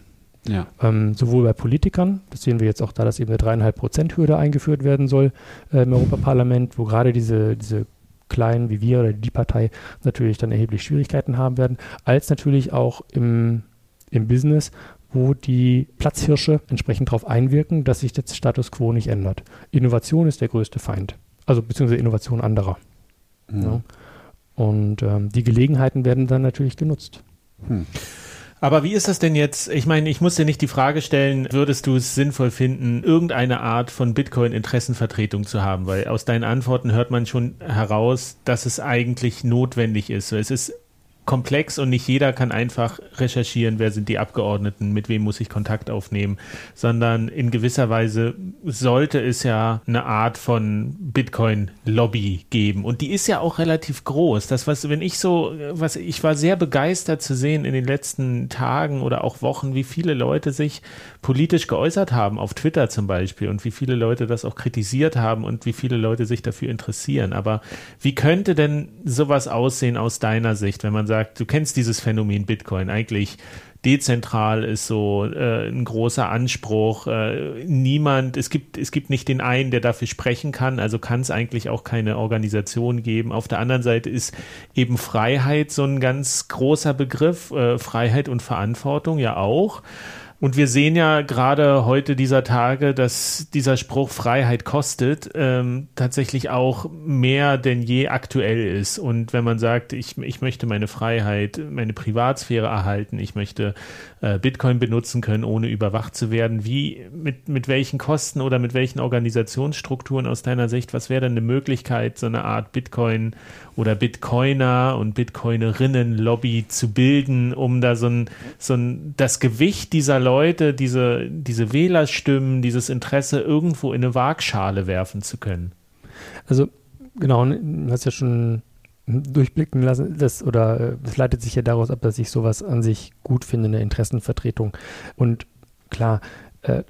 Ja. Ähm, sowohl bei Politikern, das sehen wir jetzt auch da, dass eben eine dreieinhalb Prozent Hürde eingeführt werden soll äh, im Europaparlament, wo gerade diese, diese kleinen wie wir oder die Partei natürlich dann erheblich Schwierigkeiten haben werden, als natürlich auch im, im Business, wo die Platzhirsche entsprechend darauf einwirken, dass sich der Status quo nicht ändert. Innovation ist der größte Feind, also beziehungsweise Innovation anderer. Mhm. Ja. Und ähm, die Gelegenheiten werden dann natürlich genutzt. Hm. Aber wie ist das denn jetzt? Ich meine, ich muss dir nicht die Frage stellen, würdest du es sinnvoll finden, irgendeine Art von Bitcoin-Interessenvertretung zu haben? Weil aus deinen Antworten hört man schon heraus, dass es eigentlich notwendig ist. Es ist komplex und nicht jeder kann einfach recherchieren, wer sind die Abgeordneten, mit wem muss ich Kontakt aufnehmen, sondern in gewisser Weise sollte es ja eine Art von Bitcoin-Lobby geben. Und die ist ja auch relativ groß. Das, was, wenn ich so, was, ich war sehr begeistert zu sehen in den letzten Tagen oder auch Wochen, wie viele Leute sich politisch geäußert haben, auf Twitter zum Beispiel, und wie viele Leute das auch kritisiert haben und wie viele Leute sich dafür interessieren. Aber wie könnte denn sowas aussehen aus deiner Sicht, wenn man sagt, sagt, du kennst dieses Phänomen Bitcoin eigentlich dezentral ist so äh, ein großer Anspruch. Äh, niemand, es gibt, es gibt nicht den einen, der dafür sprechen kann, also kann es eigentlich auch keine Organisation geben. Auf der anderen Seite ist eben Freiheit so ein ganz großer Begriff, äh, Freiheit und Verantwortung ja auch. Und wir sehen ja gerade heute dieser Tage, dass dieser Spruch Freiheit kostet ähm, tatsächlich auch mehr denn je aktuell ist. Und wenn man sagt, ich, ich möchte meine Freiheit, meine Privatsphäre erhalten, ich möchte äh, Bitcoin benutzen können, ohne überwacht zu werden, wie, mit, mit welchen Kosten oder mit welchen Organisationsstrukturen aus deiner Sicht, was wäre denn eine Möglichkeit, so eine Art Bitcoin oder Bitcoiner und Bitcoinerinnen-Lobby zu bilden, um da so ein, so ein, das Gewicht dieser Leute, diese, diese Wählerstimmen, dieses Interesse irgendwo in eine Waagschale werfen zu können. Also, genau, du hast ja schon durchblicken lassen, das oder das leitet sich ja daraus ab, dass ich sowas an sich gut finde, eine Interessenvertretung. Und klar, äh,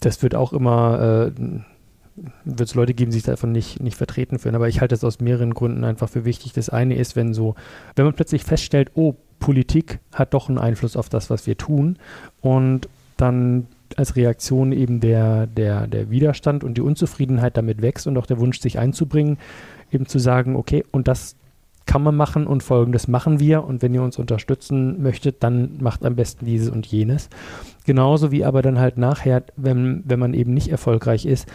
das wird auch immer äh, wird es Leute geben, die sich davon nicht, nicht vertreten fühlen. Aber ich halte es aus mehreren Gründen einfach für wichtig. Das eine ist, wenn so, wenn man plötzlich feststellt, oh, Politik hat doch einen Einfluss auf das, was wir tun und dann als Reaktion eben der, der, der Widerstand und die Unzufriedenheit damit wächst und auch der Wunsch, sich einzubringen, eben zu sagen, okay, und das kann man machen und folgendes machen wir und wenn ihr uns unterstützen möchtet, dann macht am besten dieses und jenes. Genauso wie aber dann halt nachher, wenn, wenn man eben nicht erfolgreich ist,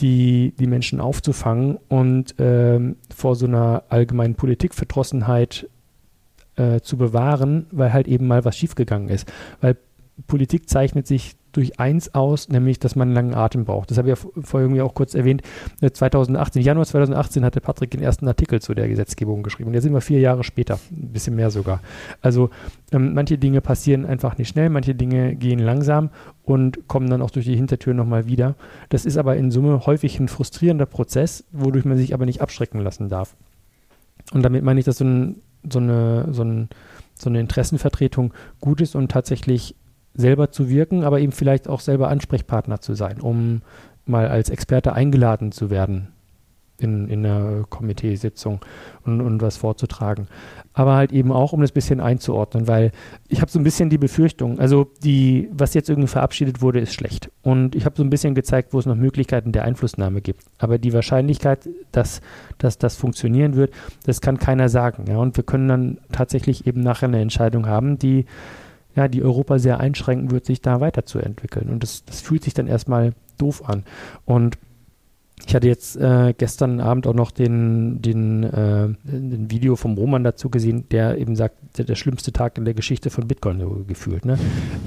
die, die Menschen aufzufangen und ähm, vor so einer allgemeinen Politikverdrossenheit äh, zu bewahren, weil halt eben mal was schiefgegangen ist. Weil Politik zeichnet sich durch eins aus, nämlich, dass man einen langen Atem braucht. Das habe ich ja vorher irgendwie auch kurz erwähnt. 2018, äh, Januar 2018 hatte Patrick den ersten Artikel zu der Gesetzgebung geschrieben. Und jetzt sind wir vier Jahre später, ein bisschen mehr sogar. Also ähm, manche Dinge passieren einfach nicht schnell, manche Dinge gehen langsam und kommen dann auch durch die Hintertür nochmal wieder. Das ist aber in Summe häufig ein frustrierender Prozess, wodurch man sich aber nicht abschrecken lassen darf. Und damit meine ich, dass so, ein, so, eine, so, ein, so eine Interessenvertretung gut ist und tatsächlich selber zu wirken, aber eben vielleicht auch selber Ansprechpartner zu sein, um mal als Experte eingeladen zu werden in, in einer Komiteesitzung und, und was vorzutragen. Aber halt eben auch, um das bisschen einzuordnen, weil ich habe so ein bisschen die Befürchtung, also die, was jetzt irgendwie verabschiedet wurde, ist schlecht. Und ich habe so ein bisschen gezeigt, wo es noch Möglichkeiten der Einflussnahme gibt. Aber die Wahrscheinlichkeit, dass, dass das funktionieren wird, das kann keiner sagen. Ja? Und wir können dann tatsächlich eben nachher eine Entscheidung haben, die ja, die Europa sehr einschränken wird, sich da weiterzuentwickeln. Und das, das fühlt sich dann erstmal doof an. Und Ich hatte jetzt äh, gestern Abend auch noch den, den, äh, den Video vom Roman dazu gesehen, der eben sagt, der, der schlimmste Tag in der Geschichte von Bitcoin so gefühlt. Ne?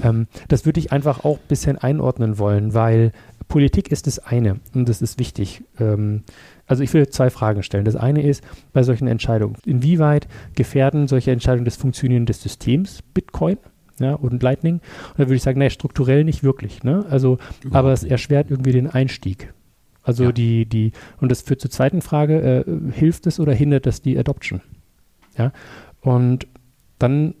Ähm, das würde ich einfach auch ein bisschen einordnen wollen, weil Politik ist das eine und das ist wichtig. Ähm, also ich will zwei Fragen stellen. Das eine ist bei solchen Entscheidungen, inwieweit gefährden solche Entscheidungen das Funktionieren des Systems Bitcoin? Ja, und Lightning. Und da würde ich sagen, naja, strukturell nicht wirklich. Ne? Also, aber es erschwert irgendwie den Einstieg. Also Ja. die, die, und das führt zur zweiten Frage, äh, hilft es oder hindert es die Adoption? Ja, und dann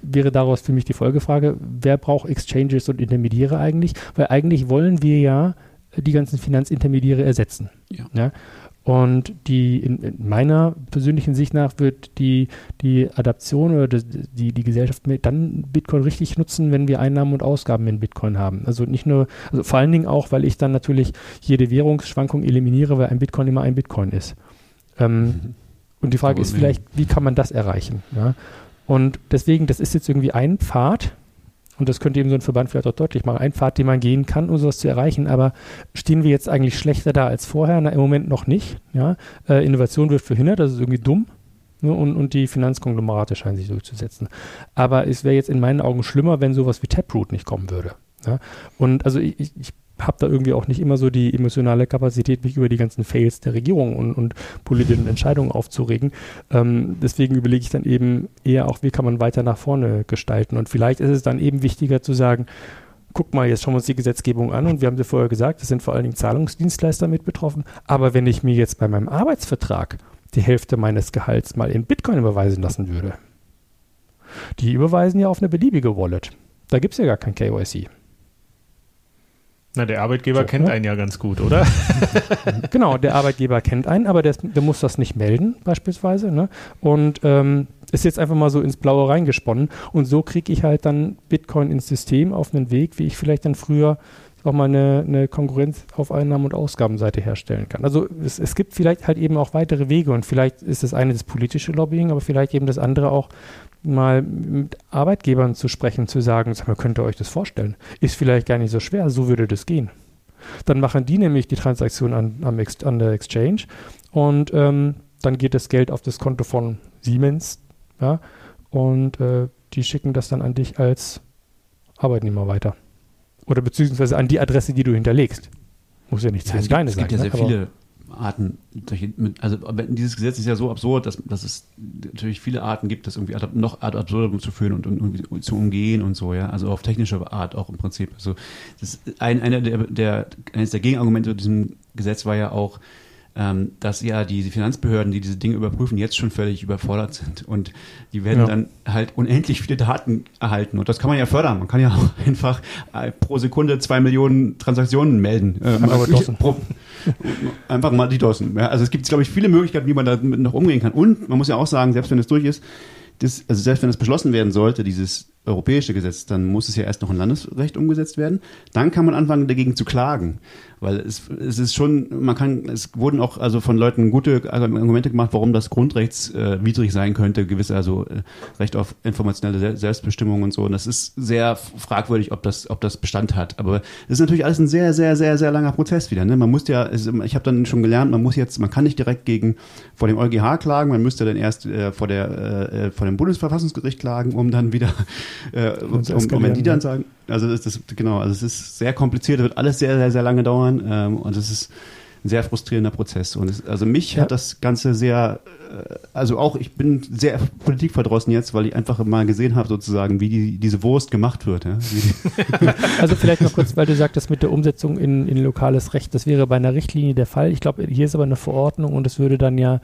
wäre daraus für mich die Folgefrage, wer braucht Exchanges und Intermediäre eigentlich? Weil eigentlich wollen wir ja die ganzen Finanzintermediäre ersetzen. Ja. Und die, in, in meiner persönlichen Sicht nach wird die, die Adaption oder die, die Gesellschaft dann Bitcoin richtig nutzen, wenn wir Einnahmen und Ausgaben in Bitcoin haben. Also nicht nur, also vor allen Dingen auch, weil ich dann natürlich jede Währungsschwankung eliminiere, weil ein Bitcoin immer ein Bitcoin ist. Ähm, Und die Frage Aber ist vielleicht, wie kann man das erreichen? Ja? Und deswegen, das ist jetzt irgendwie ein Pfad, und das könnte eben so ein Verband vielleicht auch deutlich machen, ein Pfad, den man gehen kann, um sowas zu erreichen. Aber stehen wir jetzt eigentlich schlechter da als vorher? Na, im Moment noch nicht. Ja? Äh, Innovation wird verhindert, das ist irgendwie dumm. Ne? Und, und die Finanzkonglomerate scheinen sich durchzusetzen. Aber es wäre jetzt in meinen Augen schlimmer, wenn sowas wie Taproot nicht kommen würde. Ja? Und also ich, ich, habe da irgendwie auch nicht immer so die emotionale Kapazität, mich über die ganzen Fails der Regierung und, und politischen Entscheidungen aufzuregen. Ähm, deswegen überlege ich dann eben eher auch, wie kann man weiter nach vorne gestalten. Und vielleicht ist es dann eben wichtiger zu sagen, guck mal, jetzt schauen wir uns die Gesetzgebung an und wir haben sie vorher gesagt, es sind vor allen Dingen Zahlungsdienstleister mit betroffen. Aber wenn ich mir jetzt bei meinem Arbeitsvertrag die Hälfte meines Gehalts mal in Bitcoin überweisen lassen würde, die überweisen ja auf eine beliebige Wallet. Da gibt es ja gar kein KYC. Na, der Arbeitgeber So, kennt ne? einen ja ganz gut, oder? Genau, der Arbeitgeber kennt einen, aber der, der muss das nicht melden, beispielsweise. Ne? Und ähm, ist jetzt einfach mal so ins Blaue reingesponnen. Und so kriege ich halt dann Bitcoin ins System auf einen Weg, wie ich vielleicht dann früher auch mal eine, eine Konkurrenz auf Einnahmen- und Ausgabenseite herstellen kann. Also es, es gibt vielleicht halt eben auch weitere Wege und vielleicht ist das eine das politische Lobbying, aber vielleicht eben das andere auch mal mit Arbeitgebern zu sprechen, zu sagen, sag mal, könnt ihr euch das vorstellen? Ist vielleicht gar nicht so schwer, so würde das gehen. Dann machen die nämlich die Transaktion an, am an der Exchange und ähm, dann geht das Geld auf das Konto von Siemens ja, und äh, die schicken das dann an dich als Arbeitnehmer weiter. Oder beziehungsweise an die Adresse, die du hinterlegst. Muss ja nicht Ja, zwingend gibt, deine es gibt sein. ja ne? sehr viele Arten, also dieses Gesetz ist ja so absurd, dass, dass es natürlich viele Arten gibt, das irgendwie noch ad absurdum zu führen und, und zu umgehen und so, ja. Also auf technische Art auch im Prinzip. Also das ist ein, einer der, der eines der Gegenargumente zu diesem Gesetz war ja auch, ähm, dass ja die Finanzbehörden, die diese Dinge überprüfen, jetzt schon völlig überfordert sind und die werden Ja. dann halt unendlich viele Daten erhalten und das kann man ja fördern. Man kann ja auch einfach äh, pro Sekunde zwei Millionen Transaktionen melden. Ähm, Aber DOSen. pro, einfach mal die DOSen. Ja, also es gibt, glaube ich, viele Möglichkeiten, wie man damit noch umgehen kann. Und man muss ja auch sagen, selbst wenn es durch ist, das, also selbst wenn es beschlossen werden sollte, dieses europäische Gesetz, dann muss es ja erst noch in Landesrecht umgesetzt werden. Dann kann man anfangen, dagegen zu klagen. Weil es, es ist schon, man kann, es wurden auch also von Leuten gute Argumente gemacht, warum das grundrechtswidrig äh, widrig sein könnte, gewisse, also äh, Recht auf informationelle Sel- Selbstbestimmung und so. Und das ist sehr fragwürdig, ob das, ob das Bestand hat. Aber es ist natürlich alles ein sehr, sehr, sehr, sehr langer Prozess wieder. Ne? Man muss ja, es, ich habe dann schon gelernt, man muss jetzt, man kann nicht direkt gegen vor dem EuGH klagen, man müsste dann erst äh, vor der äh, vor dem Bundesverfassungsgericht klagen, um dann wieder äh, um, um, um wenn die dann ne? sagen, also das, das genau, also es ist sehr kompliziert, wird alles sehr, sehr, sehr lange dauern ähm, und es ist ein sehr frustrierender Prozess. Und es, also mich Ja. hat das Ganze sehr, äh, also auch ich bin sehr politikverdrossen jetzt, weil ich einfach mal gesehen habe sozusagen, wie die, diese Wurst gemacht wird. Ja? Also vielleicht noch kurz, weil du sagtest mit der Umsetzung in, in lokales Recht, das wäre bei einer Richtlinie der Fall. Ich glaube, hier ist aber eine Verordnung und es würde dann ja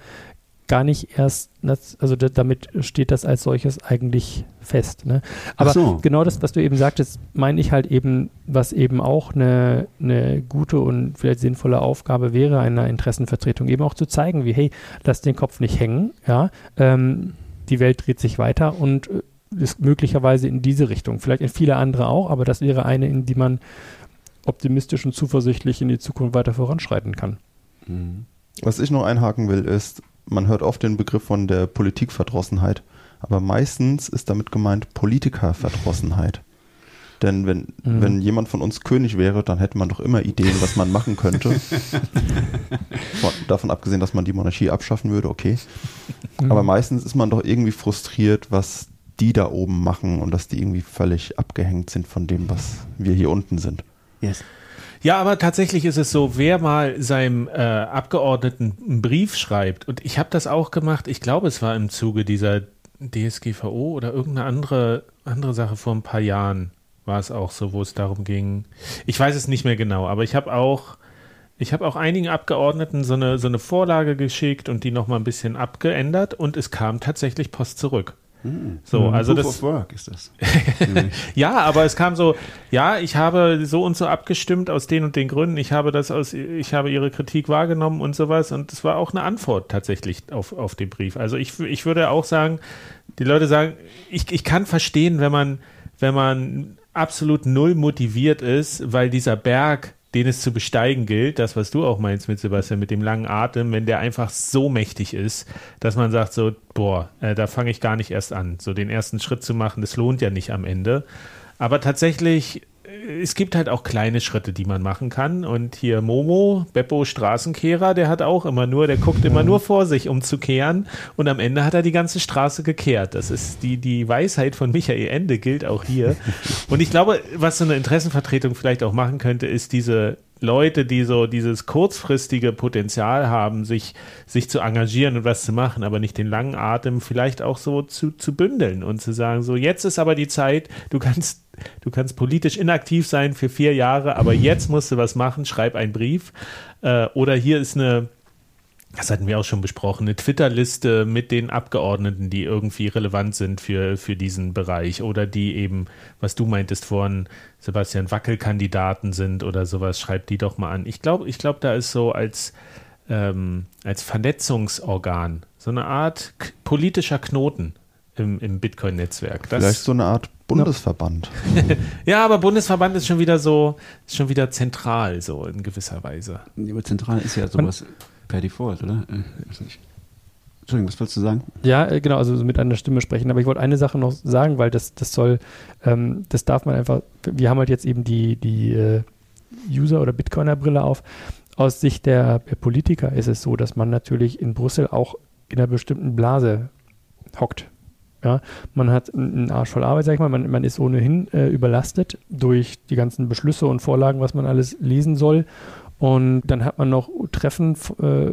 gar nicht erst, also da, damit steht das als solches eigentlich fest. Ne? Aber so. genau das, was du eben sagtest, meine ich halt eben, was eben auch eine, eine gute und vielleicht sinnvolle Aufgabe wäre einer Interessenvertretung, eben auch zu zeigen, wie, hey, lass den Kopf nicht hängen, ja, ähm, die Welt dreht sich weiter und äh, ist möglicherweise in diese Richtung, vielleicht in viele andere auch, aber das wäre eine, in die man optimistisch und zuversichtlich in die Zukunft weiter voranschreiten kann. Was ich noch einhaken will, ist, man hört oft den Begriff von der Politikverdrossenheit, aber meistens ist damit gemeint Politikerverdrossenheit. Denn wenn, Mhm. wenn jemand von uns König wäre, dann hätte man doch immer Ideen, was man machen könnte. Von, davon abgesehen, dass man die Monarchie abschaffen würde, okay. Aber meistens ist man doch irgendwie frustriert, was die da oben machen und dass die irgendwie völlig abgehängt sind von dem, was wir hier unten sind. Yes. Ja, aber tatsächlich ist es so, wer mal seinem äh, Abgeordneten einen Brief schreibt, und ich habe das auch gemacht, ich glaube, es war im Zuge dieser DSGVO oder irgendeine andere, andere Sache vor ein paar Jahren war es auch so, wo es darum ging. Ich weiß es nicht mehr genau, aber ich habe auch, ich habe auch einigen Abgeordneten so eine, so eine Vorlage geschickt und die nochmal ein bisschen abgeändert und es kam tatsächlich Post zurück. So, also Proof das, of Work ist das. ja, aber es kam so, ja, ich habe so und so abgestimmt aus den und den Gründen, ich habe das aus, ich habe ihre Kritik wahrgenommen und sowas und es war auch eine Antwort tatsächlich auf, auf den Brief. Also ich, ich würde auch sagen, die Leute sagen, ich, ich kann verstehen, wenn man, wenn man absolut null motiviert ist, weil dieser Berg, den es zu besteigen gilt, das, was du auch meinst mit Sebastian, mit dem langen Atem, wenn der einfach so mächtig ist, dass man sagt so, boah, äh, da fange ich gar nicht erst an. So den ersten Schritt zu machen, das lohnt ja nicht am Ende. Aber tatsächlich, es gibt halt auch kleine Schritte, die man machen kann. Und hier Momo, Beppo Straßenkehrer, der hat auch immer nur, der guckt immer nur vor sich, um zu kehren. Und am Ende hat er die ganze Straße gekehrt. Das ist die, die Weisheit von Michael Ende, gilt auch hier. Und ich glaube, was so eine Interessenvertretung vielleicht auch machen könnte, ist diese Leute, die so dieses kurzfristige Potenzial haben, sich, sich zu engagieren und was zu machen, aber nicht den langen Atem vielleicht auch so zu, zu bündeln und zu sagen, so jetzt ist aber die Zeit, du kannst, du kannst politisch inaktiv sein für vier Jahre, aber jetzt musst du was machen, schreib einen Brief. Äh, oder hier ist eine, das hatten wir auch schon besprochen, eine Twitter-Liste mit den Abgeordneten, die irgendwie relevant sind für, für diesen Bereich oder die eben, was du meintest vorhin, Sebastian, Wackelkandidaten sind oder sowas, schreibt die doch mal an. Ich glaube, ich glaube, da ist so als, ähm, als Vernetzungsorgan so eine Art politischer Knoten im, im Bitcoin-Netzwerk. Das- Vielleicht so eine Art Bundesverband. Ja, aber Bundesverband ist schon wieder so, ist schon wieder zentral, so in gewisser Weise. Aber zentral ist ja sowas per Default, oder? Äh. Entschuldigung, was wolltest du sagen? Ja, äh, genau, also so mit einer Stimme sprechen. Aber ich wollte eine Sache noch sagen, weil das, das soll, ähm, das darf man einfach, wir haben halt jetzt eben die, die äh, User- oder Bitcoiner-Brille auf. Aus Sicht der, der Politiker ist es so, dass man natürlich in Brüssel auch in einer bestimmten Blase hockt. Ja, man hat einen Arsch voll Arbeit, sag ich mal, man, man ist ohnehin äh, überlastet durch die ganzen Beschlüsse und Vorlagen, was man alles lesen soll. Und dann hat man noch Treffen äh,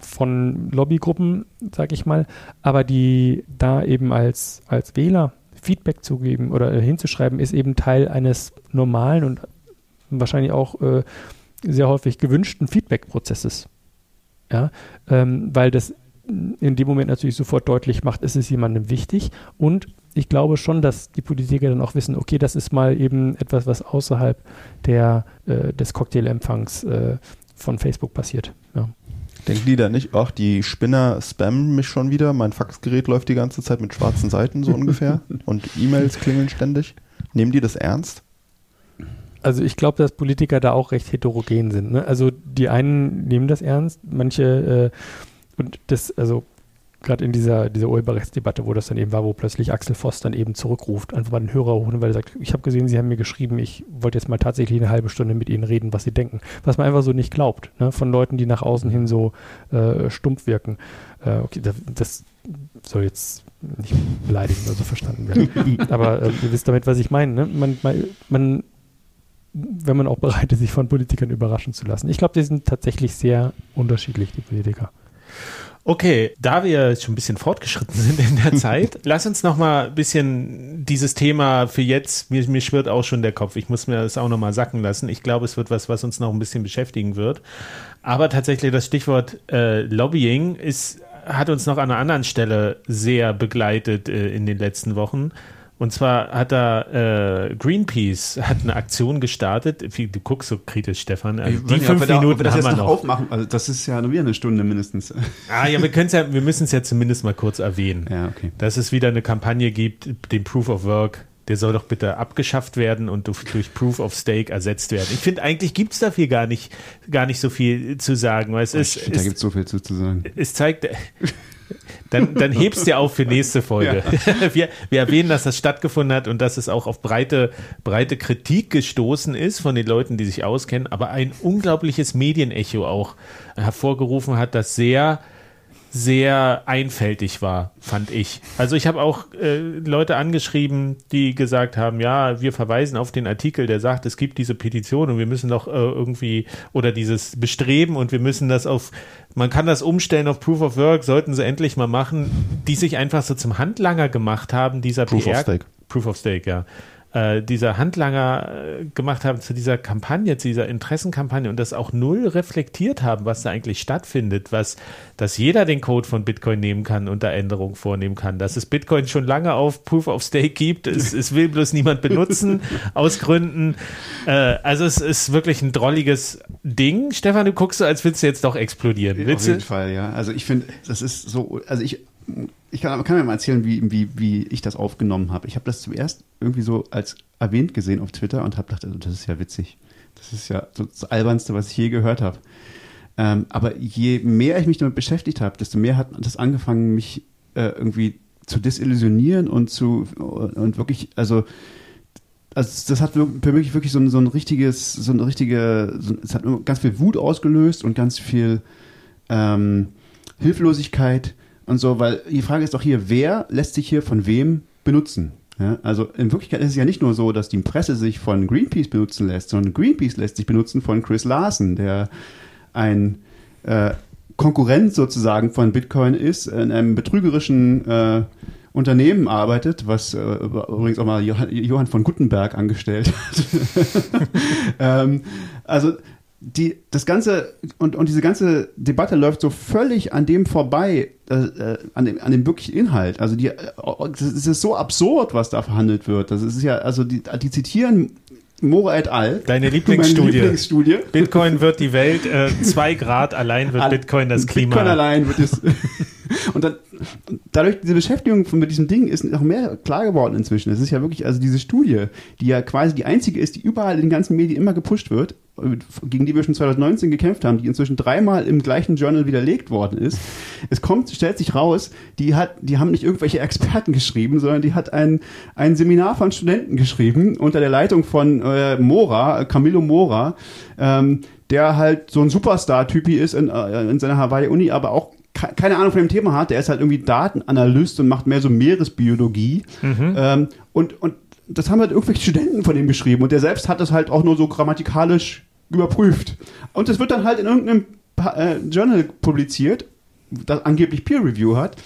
von Lobbygruppen, sag ich mal, aber die da eben als, als Wähler Feedback zu geben oder äh, hinzuschreiben, ist eben Teil eines normalen und wahrscheinlich auch äh, sehr häufig gewünschten Feedback-Prozesses. Ja, ähm, weil das in dem Moment natürlich sofort deutlich macht, es ist jemandem wichtig und ich glaube schon, dass die Politiker dann auch wissen, okay, das ist mal eben etwas, was außerhalb der, äh, des Cocktailempfangs äh, von Facebook passiert. Ja. Denken die da nicht, ach, die Spinner spammen mich schon wieder, mein Faxgerät läuft die ganze Zeit mit schwarzen Seiten so ungefähr und E-Mails klingeln ständig. Nehmen die das ernst? Also ich glaube, dass Politiker da auch recht heterogen sind. Ne? Also die einen nehmen das ernst, manche äh, und das, also gerade in dieser, dieser Urheberrechtsdebatte, wo das dann eben war, wo plötzlich Axel Voss dann eben zurückruft, einfach mal den Hörer hochnimmt, weil er sagt, ich habe gesehen, Sie haben mir geschrieben, ich wollte jetzt mal tatsächlich eine halbe Stunde mit Ihnen reden, was Sie denken. Was man einfach so nicht glaubt, ne? von Leuten, die nach außen hin so äh, stumpf wirken. Äh, okay, das, das soll jetzt nicht beleidigend oder so verstanden werden. Aber äh, ihr wisst damit, was ich meine. Ne? Man, man, man wenn man auch bereit ist, sich von Politikern überraschen zu lassen. Ich glaube, die sind tatsächlich sehr unterschiedlich, die Politiker. Okay, da wir schon ein bisschen fortgeschritten sind in der Zeit, lass uns noch mal ein bisschen dieses Thema für jetzt, mir, mir schwirrt auch schon der Kopf, ich muss mir das auch noch mal sacken lassen. Ich glaube, es wird was, was uns noch ein bisschen beschäftigen wird. Aber tatsächlich das Stichwort äh, Lobbying ist, hat uns noch an einer anderen Stelle sehr begleitet äh, in den letzten Wochen. Und zwar hat da äh, Greenpeace hat eine Aktion gestartet. Du guckst so kritisch, Stefan. Also die fünf da- Minuten das haben wir noch aufmachen. Also das ist ja wieder eine Stunde mindestens. Ah ja, wir können ja, wir müssen es ja zumindest mal kurz erwähnen. Ja, okay. Dass es wieder eine Kampagne gibt, den Proof of Work, der soll doch bitte abgeschafft werden und durch, durch Proof of Stake ersetzt werden. Ich finde, eigentlich gibt es dafür gar nicht, gar nicht so viel zu sagen, weil es ist, Shit, da gibt es so viel zu, zu sagen. es zeigt, Dann, dann hebst du auf für nächste Folge. Ja. Wir, wir erwähnen, dass das stattgefunden hat und dass es auch auf breite, breite Kritik gestoßen ist von den Leuten, die sich auskennen, aber ein unglaubliches Medienecho auch hervorgerufen hat, das sehr sehr einfältig war, fand ich. Also ich habe auch äh, Leute angeschrieben, die gesagt haben, ja, wir verweisen auf den Artikel, der sagt, es gibt diese Petition und wir müssen doch äh, irgendwie oder dieses Bestreben und wir müssen das auf, man kann das umstellen auf Proof of Work, sollten sie endlich mal machen, die sich einfach so zum Handlanger gemacht haben, dieser Proof PR. of Stake. Proof of Stake, ja äh, dieser Handlanger äh, gemacht haben zu dieser Kampagne, zu dieser Interessenkampagne und das auch null reflektiert haben, was da eigentlich stattfindet, was, dass jeder den Code von Bitcoin nehmen kann und da Änderungen vornehmen kann, dass es Bitcoin schon lange auf Proof of Stake gibt, es, es will bloß niemand benutzen aus Gründen. Äh, also es ist wirklich ein drolliges Ding. Stefan, du guckst so, als willst du jetzt doch explodieren. Willst Auf jeden du? Fall, ja. Also ich finde, das ist so, also ich, ich kann, kann mir mal erzählen, wie, wie, wie ich das aufgenommen habe. Ich habe das zuerst irgendwie so als erwähnt gesehen auf Twitter und habe gedacht, also das ist ja witzig. Das ist ja das Albernste, was ich je gehört habe. Ähm, aber je mehr ich mich damit beschäftigt habe, desto mehr hat das angefangen, mich äh, irgendwie zu desillusionieren und zu und wirklich, also also das hat für mich wirklich so ein, so ein richtiges, so eine richtige, so, es hat ganz viel Wut ausgelöst und ganz viel ähm, Hilflosigkeit und so, weil die Frage ist doch hier, wer lässt sich hier von wem benutzen? Ja, also in Wirklichkeit ist es ja nicht nur so, dass die Presse sich von Greenpeace benutzen lässt, sondern Greenpeace lässt sich benutzen von Chris Larsen, der ein äh, Konkurrent sozusagen von Bitcoin ist, in einem betrügerischen äh, Unternehmen arbeitet, was äh, übrigens auch mal Johann, von Gutenberg angestellt hat. ähm, also die, das ganze und, und diese ganze Debatte läuft so völlig an dem vorbei, äh, äh an, dem, an dem wirklichen Inhalt. Also die, es ist so absurd, was da verhandelt wird. Das ist ja, also die, die zitieren Mora et al. Deine Lieblingsstudie. Lieblingsstudie. Bitcoin wird die Welt, äh, zwei Grad allein wird Bitcoin das Klima. Bitcoin allein wird es. und dann, dadurch diese Beschäftigung mit diesem Ding ist noch mehr klar geworden inzwischen. Es ist ja wirklich, also diese Studie, die ja quasi die einzige ist, die überall in den ganzen Medien immer gepusht wird, gegen die wir schon 2019 gekämpft haben, die inzwischen dreimal im gleichen Journal widerlegt worden ist. Es kommt, stellt sich raus, die hat, die haben nicht irgendwelche Experten geschrieben, sondern die hat ein, ein Seminar von Studenten geschrieben unter der Leitung von äh, Mora, Camillo Mora, ähm, der halt so ein Superstar-Typi ist in, äh, in seiner Hawaii-Uni, aber auch keine Ahnung von dem Thema hat. Der ist halt irgendwie Datenanalyst und macht mehr so Meeresbiologie. Mhm. Ähm, und, und das haben halt irgendwelche Studenten von ihm geschrieben und der selbst hat das halt auch nur so grammatikalisch überprüft. Und es wird dann halt in irgendeinem äh, Journal publiziert, das angeblich Peer Review hat.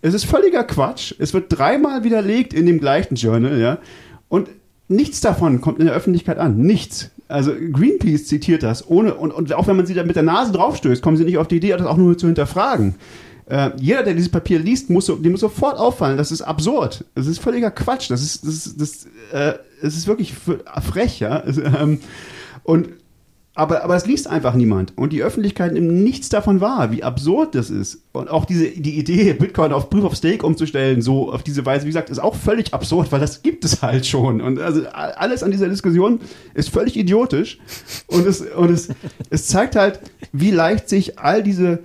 Es ist völliger Quatsch. Es wird dreimal widerlegt in dem gleichen Journal, ja. Und nichts davon kommt in der Öffentlichkeit an. Nichts. Also Greenpeace zitiert das, ohne, und, und auch wenn man sie da mit der Nase draufstößt, kommen sie nicht auf die Idee, das auch nur zu hinterfragen. Äh, jeder, der dieses Papier liest, muss, dem muss sofort auffallen, das ist absurd. Das ist völliger Quatsch. Das ist, das das, äh, es ist wirklich frech, ja. Ähm, und aber, aber es liest einfach niemand. Und die Öffentlichkeit nimmt nichts davon wahr, wie absurd das ist. Und auch diese, die Idee, Bitcoin auf Proof of Stake umzustellen, so auf diese Weise, wie gesagt, ist auch völlig absurd, weil das gibt es halt schon. Und also alles an dieser Diskussion ist völlig idiotisch. Und es, und es, es zeigt halt, wie leicht sich all diese,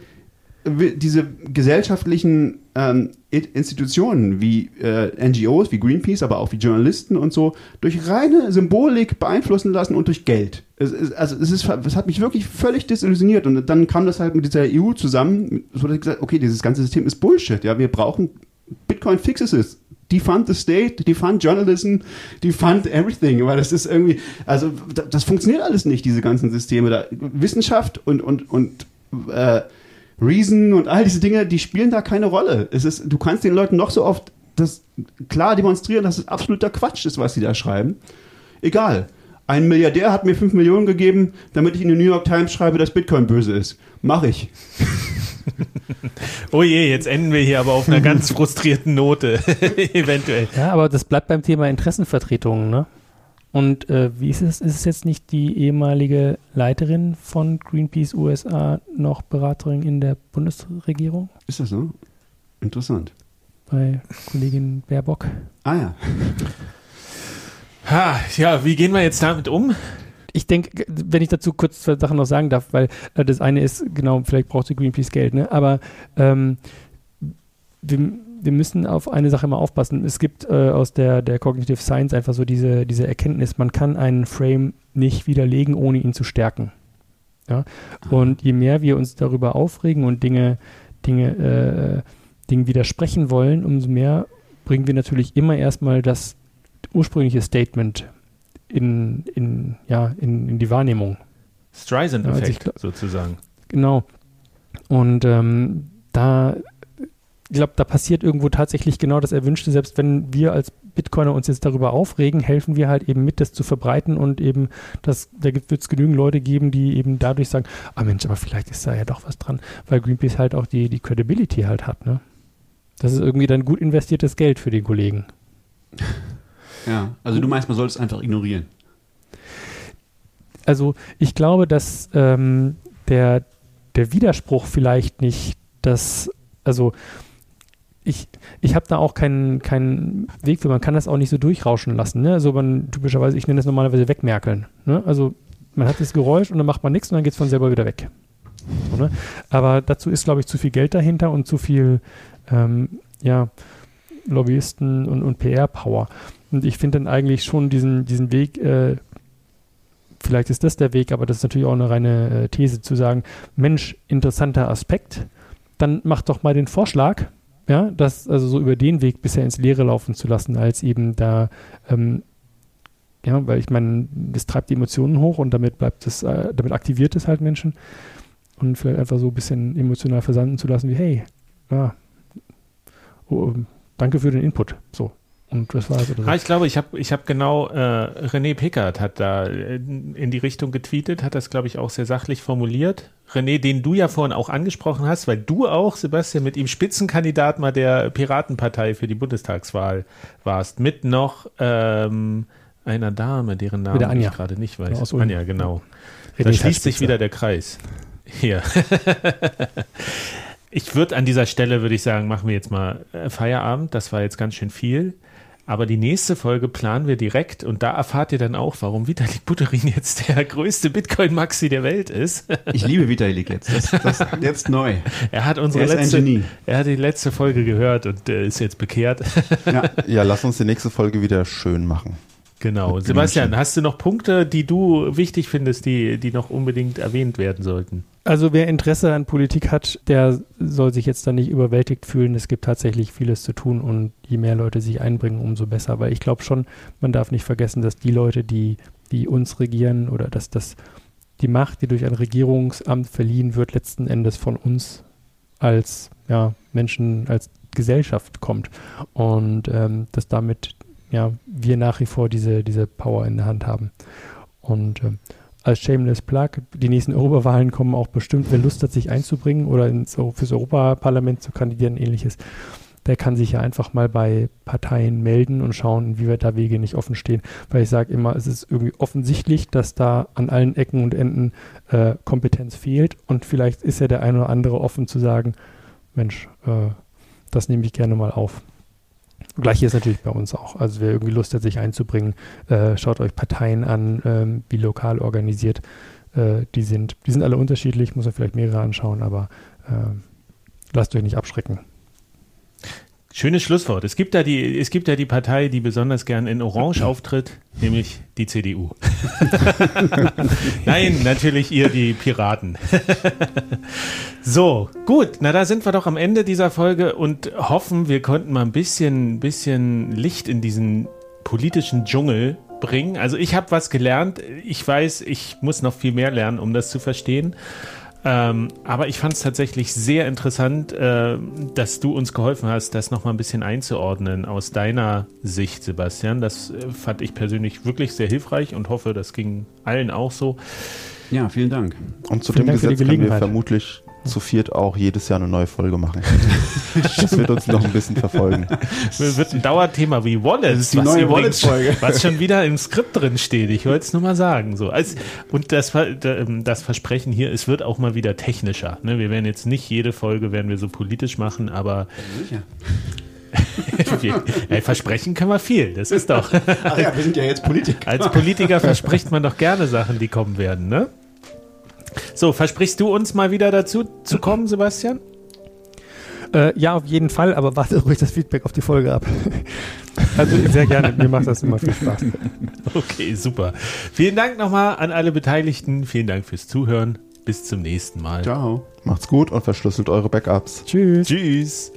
diese gesellschaftlichen ähm, Institutionen wie äh, NGOs, wie Greenpeace, aber auch wie Journalisten und so durch reine Symbolik beeinflussen lassen und durch Geld. Es, es, also es, ist, es hat mich wirklich völlig desillusioniert und dann kam das halt mit dieser EU zusammen, so dass ich gesagt, okay, dieses ganze System ist Bullshit. Ja, wir brauchen Bitcoin fixes es. Die fund the state, die fund journalism, die fund everything, weil das ist irgendwie, also das funktioniert alles nicht, diese ganzen Systeme. Da, Wissenschaft und und und äh, Reason und all diese Dinge, die spielen da keine Rolle. Es ist, du kannst den Leuten noch so oft das klar demonstrieren, dass es absoluter Quatsch ist, was sie da schreiben. Egal. Ein Milliardär hat mir 5 Millionen gegeben, damit ich in die New York Times schreibe, dass Bitcoin böse ist. Mach ich. oh je, jetzt enden wir hier aber auf einer ganz frustrierten Note, eventuell. Ja, aber das bleibt beim Thema Interessenvertretungen, ne? Und äh, wie ist es? Ist es jetzt nicht die ehemalige Leiterin von Greenpeace USA noch Beraterin in der Bundesregierung? Ist das so? Interessant. Bei Kollegin Baerbock. Ah ja. Ha, ja, wie gehen wir jetzt damit um? Ich denke, wenn ich dazu kurz zwei Sachen noch sagen darf, weil äh, das eine ist, genau, vielleicht braucht sie Greenpeace Geld, ne? aber ähm, wir, wir müssen auf eine Sache immer aufpassen. Es gibt äh, aus der, der Cognitive Science einfach so diese, diese Erkenntnis, man kann einen Frame nicht widerlegen, ohne ihn zu stärken. Ja? Und je mehr wir uns darüber aufregen und Dinge, Dinge, äh, Dingen widersprechen wollen, umso mehr bringen wir natürlich immer erstmal das ursprüngliche Statement in, in, ja, in, in die Wahrnehmung. Streisand-Effekt Ja, also sozusagen. Genau. Und ähm, da, glaube, da passiert irgendwo tatsächlich genau das Erwünschte. Selbst wenn wir als Bitcoiner uns jetzt darüber aufregen, helfen wir halt eben mit, das zu verbreiten und eben, das, da wird es genügend Leute geben, die eben dadurch sagen, ah Mensch, aber vielleicht ist da ja doch was dran, weil Greenpeace halt auch die, die Credibility halt hat, ne? Das ist irgendwie dann gut investiertes Geld für den Kollegen. Ja, also du meinst, man soll es einfach ignorieren. also ich glaube, dass ähm, der, der Widerspruch vielleicht nicht das, also ich, ich habe da auch keinen, keinen Weg für, man kann das auch nicht so durchrauschen lassen. Ne? Also man typischerweise, ich nenne das normalerweise wegmerkeln. Ne? Also man hat das Geräusch und dann macht man nichts und dann geht es von selber wieder weg. So, ne? Aber dazu ist, glaube ich, zu viel Geld dahinter und zu viel ähm, ja, Lobbyisten und, und PR-Power. Und ich finde dann eigentlich schon diesen, diesen Weg, äh, vielleicht ist das der Weg, aber das ist natürlich auch eine reine äh, These zu sagen, Mensch, interessanter Aspekt, dann mach doch mal den Vorschlag, ja, das also so über den Weg bisher ins Leere laufen zu lassen, als eben da, ähm, ja, weil ich meine, das treibt die Emotionen hoch und damit bleibt es, äh, damit aktiviert es halt Menschen und vielleicht einfach so ein bisschen emotional versanden zu lassen, wie, hey, ja, oh, danke für den Input, so. Und das war also Ah, ich glaube, ich habe ich hab genau, äh, René Pickard hat da äh, in die Richtung getweetet, hat das, glaube ich, auch sehr sachlich formuliert. René, den du ja vorhin auch angesprochen hast, weil du auch, Sebastian, mit ihm Spitzenkandidat mal der Piratenpartei für die Bundestagswahl warst. Mit noch ähm, einer Dame, deren Namen ich gerade nicht weiß. Aus. Anja, genau. Da schließt sich wieder der Kreis. Hier. ich würde an dieser Stelle, würde ich sagen, machen wir jetzt mal äh, Feierabend. Das war jetzt ganz schön viel. Aber die nächste Folge planen wir direkt und da erfahrt ihr dann auch, warum Vitalik Buterin jetzt der größte Bitcoin-Maxi der Welt ist. Ich liebe Vitalik jetzt. Das, das jetzt neu. Er hat unsere Er ist ein letzte, Genie. er hat die letzte Folge gehört und äh, ist jetzt bekehrt. Ja. Ja, lass uns die nächste Folge wieder schön machen. genau. Sebastian, hast du noch Punkte, die du wichtig findest, die, die noch unbedingt erwähnt werden sollten? Also wer Interesse an Politik hat, der soll sich jetzt da nicht überwältigt fühlen. Es gibt tatsächlich vieles zu tun und je mehr Leute sich einbringen, umso besser. Weil ich glaube schon, man darf nicht vergessen, dass die Leute, die, die uns regieren oder dass das die Macht, die durch ein Regierungsamt verliehen wird, letzten Endes von uns als ja, Menschen, als Gesellschaft kommt. Und ähm, dass damit ja, wir nach wie vor diese, diese Power in der Hand haben. Und ähm, als Shameless Plug, die nächsten Europawahlen kommen auch bestimmt, wer Lust hat, sich einzubringen oder ins, fürs Europaparlament zu kandidieren, ähnliches, der kann sich ja einfach mal bei Parteien melden und schauen, wie wir da Wege nicht offen stehen. Weil ich sage immer, es ist irgendwie offensichtlich, dass da an allen Ecken und Enden äh, Kompetenz fehlt und vielleicht ist ja der eine oder andere offen zu sagen, Mensch, äh, das nehme ich gerne mal auf. Gleiche ist natürlich bei uns auch. Also wer irgendwie Lust hat, sich einzubringen, äh, schaut euch Parteien an, ähm, wie lokal organisiert äh, die sind. Die sind alle unterschiedlich, muss man vielleicht mehrere anschauen, aber ähm, lasst euch nicht abschrecken. Schönes Schlusswort. Es gibt da die, es gibt da die Partei, die besonders gern in Orange auftritt, nämlich die CDU. Nein, natürlich ihr, die Piraten. so, gut. Na, da sind wir doch am Ende dieser Folge und hoffen, wir konnten mal ein bisschen, bisschen Licht in diesen politischen Dschungel bringen. Also ich habe was gelernt. Ich weiß, ich muss noch viel mehr lernen, um das zu verstehen. Ähm, aber ich fand es tatsächlich sehr interessant, äh, dass du uns geholfen hast, das nochmal ein bisschen einzuordnen aus deiner Sicht, Sebastian. Das äh, fand ich persönlich wirklich sehr hilfreich und hoffe, das ging allen auch so. ja, vielen Dank. Und zu Vielen dem Dank Gesetz können wir vermutlich zu viert auch jedes Jahr eine neue Folge machen. das wird uns noch ein bisschen verfolgen. Es wird ein Dauerthema wie Wallets, Das ist die was, neue Wallets-Folge. was schon wieder im Skript drin steht. Ich wollte es nur mal sagen. So. Als, und das, ähm, das Versprechen hier, es wird auch mal wieder technischer. Ne? Wir werden jetzt nicht jede Folge werden wir so politisch machen, aber Ja. versprechen können wir viel. Das ist doch. Ach ja, wir sind ja jetzt Politiker. Als Politiker verspricht man doch gerne Sachen, die kommen werden, ne? So, versprichst du uns mal wieder dazu zu kommen, Sebastian? Äh, ja, auf jeden Fall, aber warte ruhig das Feedback auf die Folge ab. also sehr gerne, mir macht das immer viel Spaß. Okay, super. Vielen Dank nochmal an alle Beteiligten. Vielen Dank fürs Zuhören. Bis zum nächsten Mal. Ciao. Macht's gut und verschlüsselt eure Backups. Tschüss. Tschüss.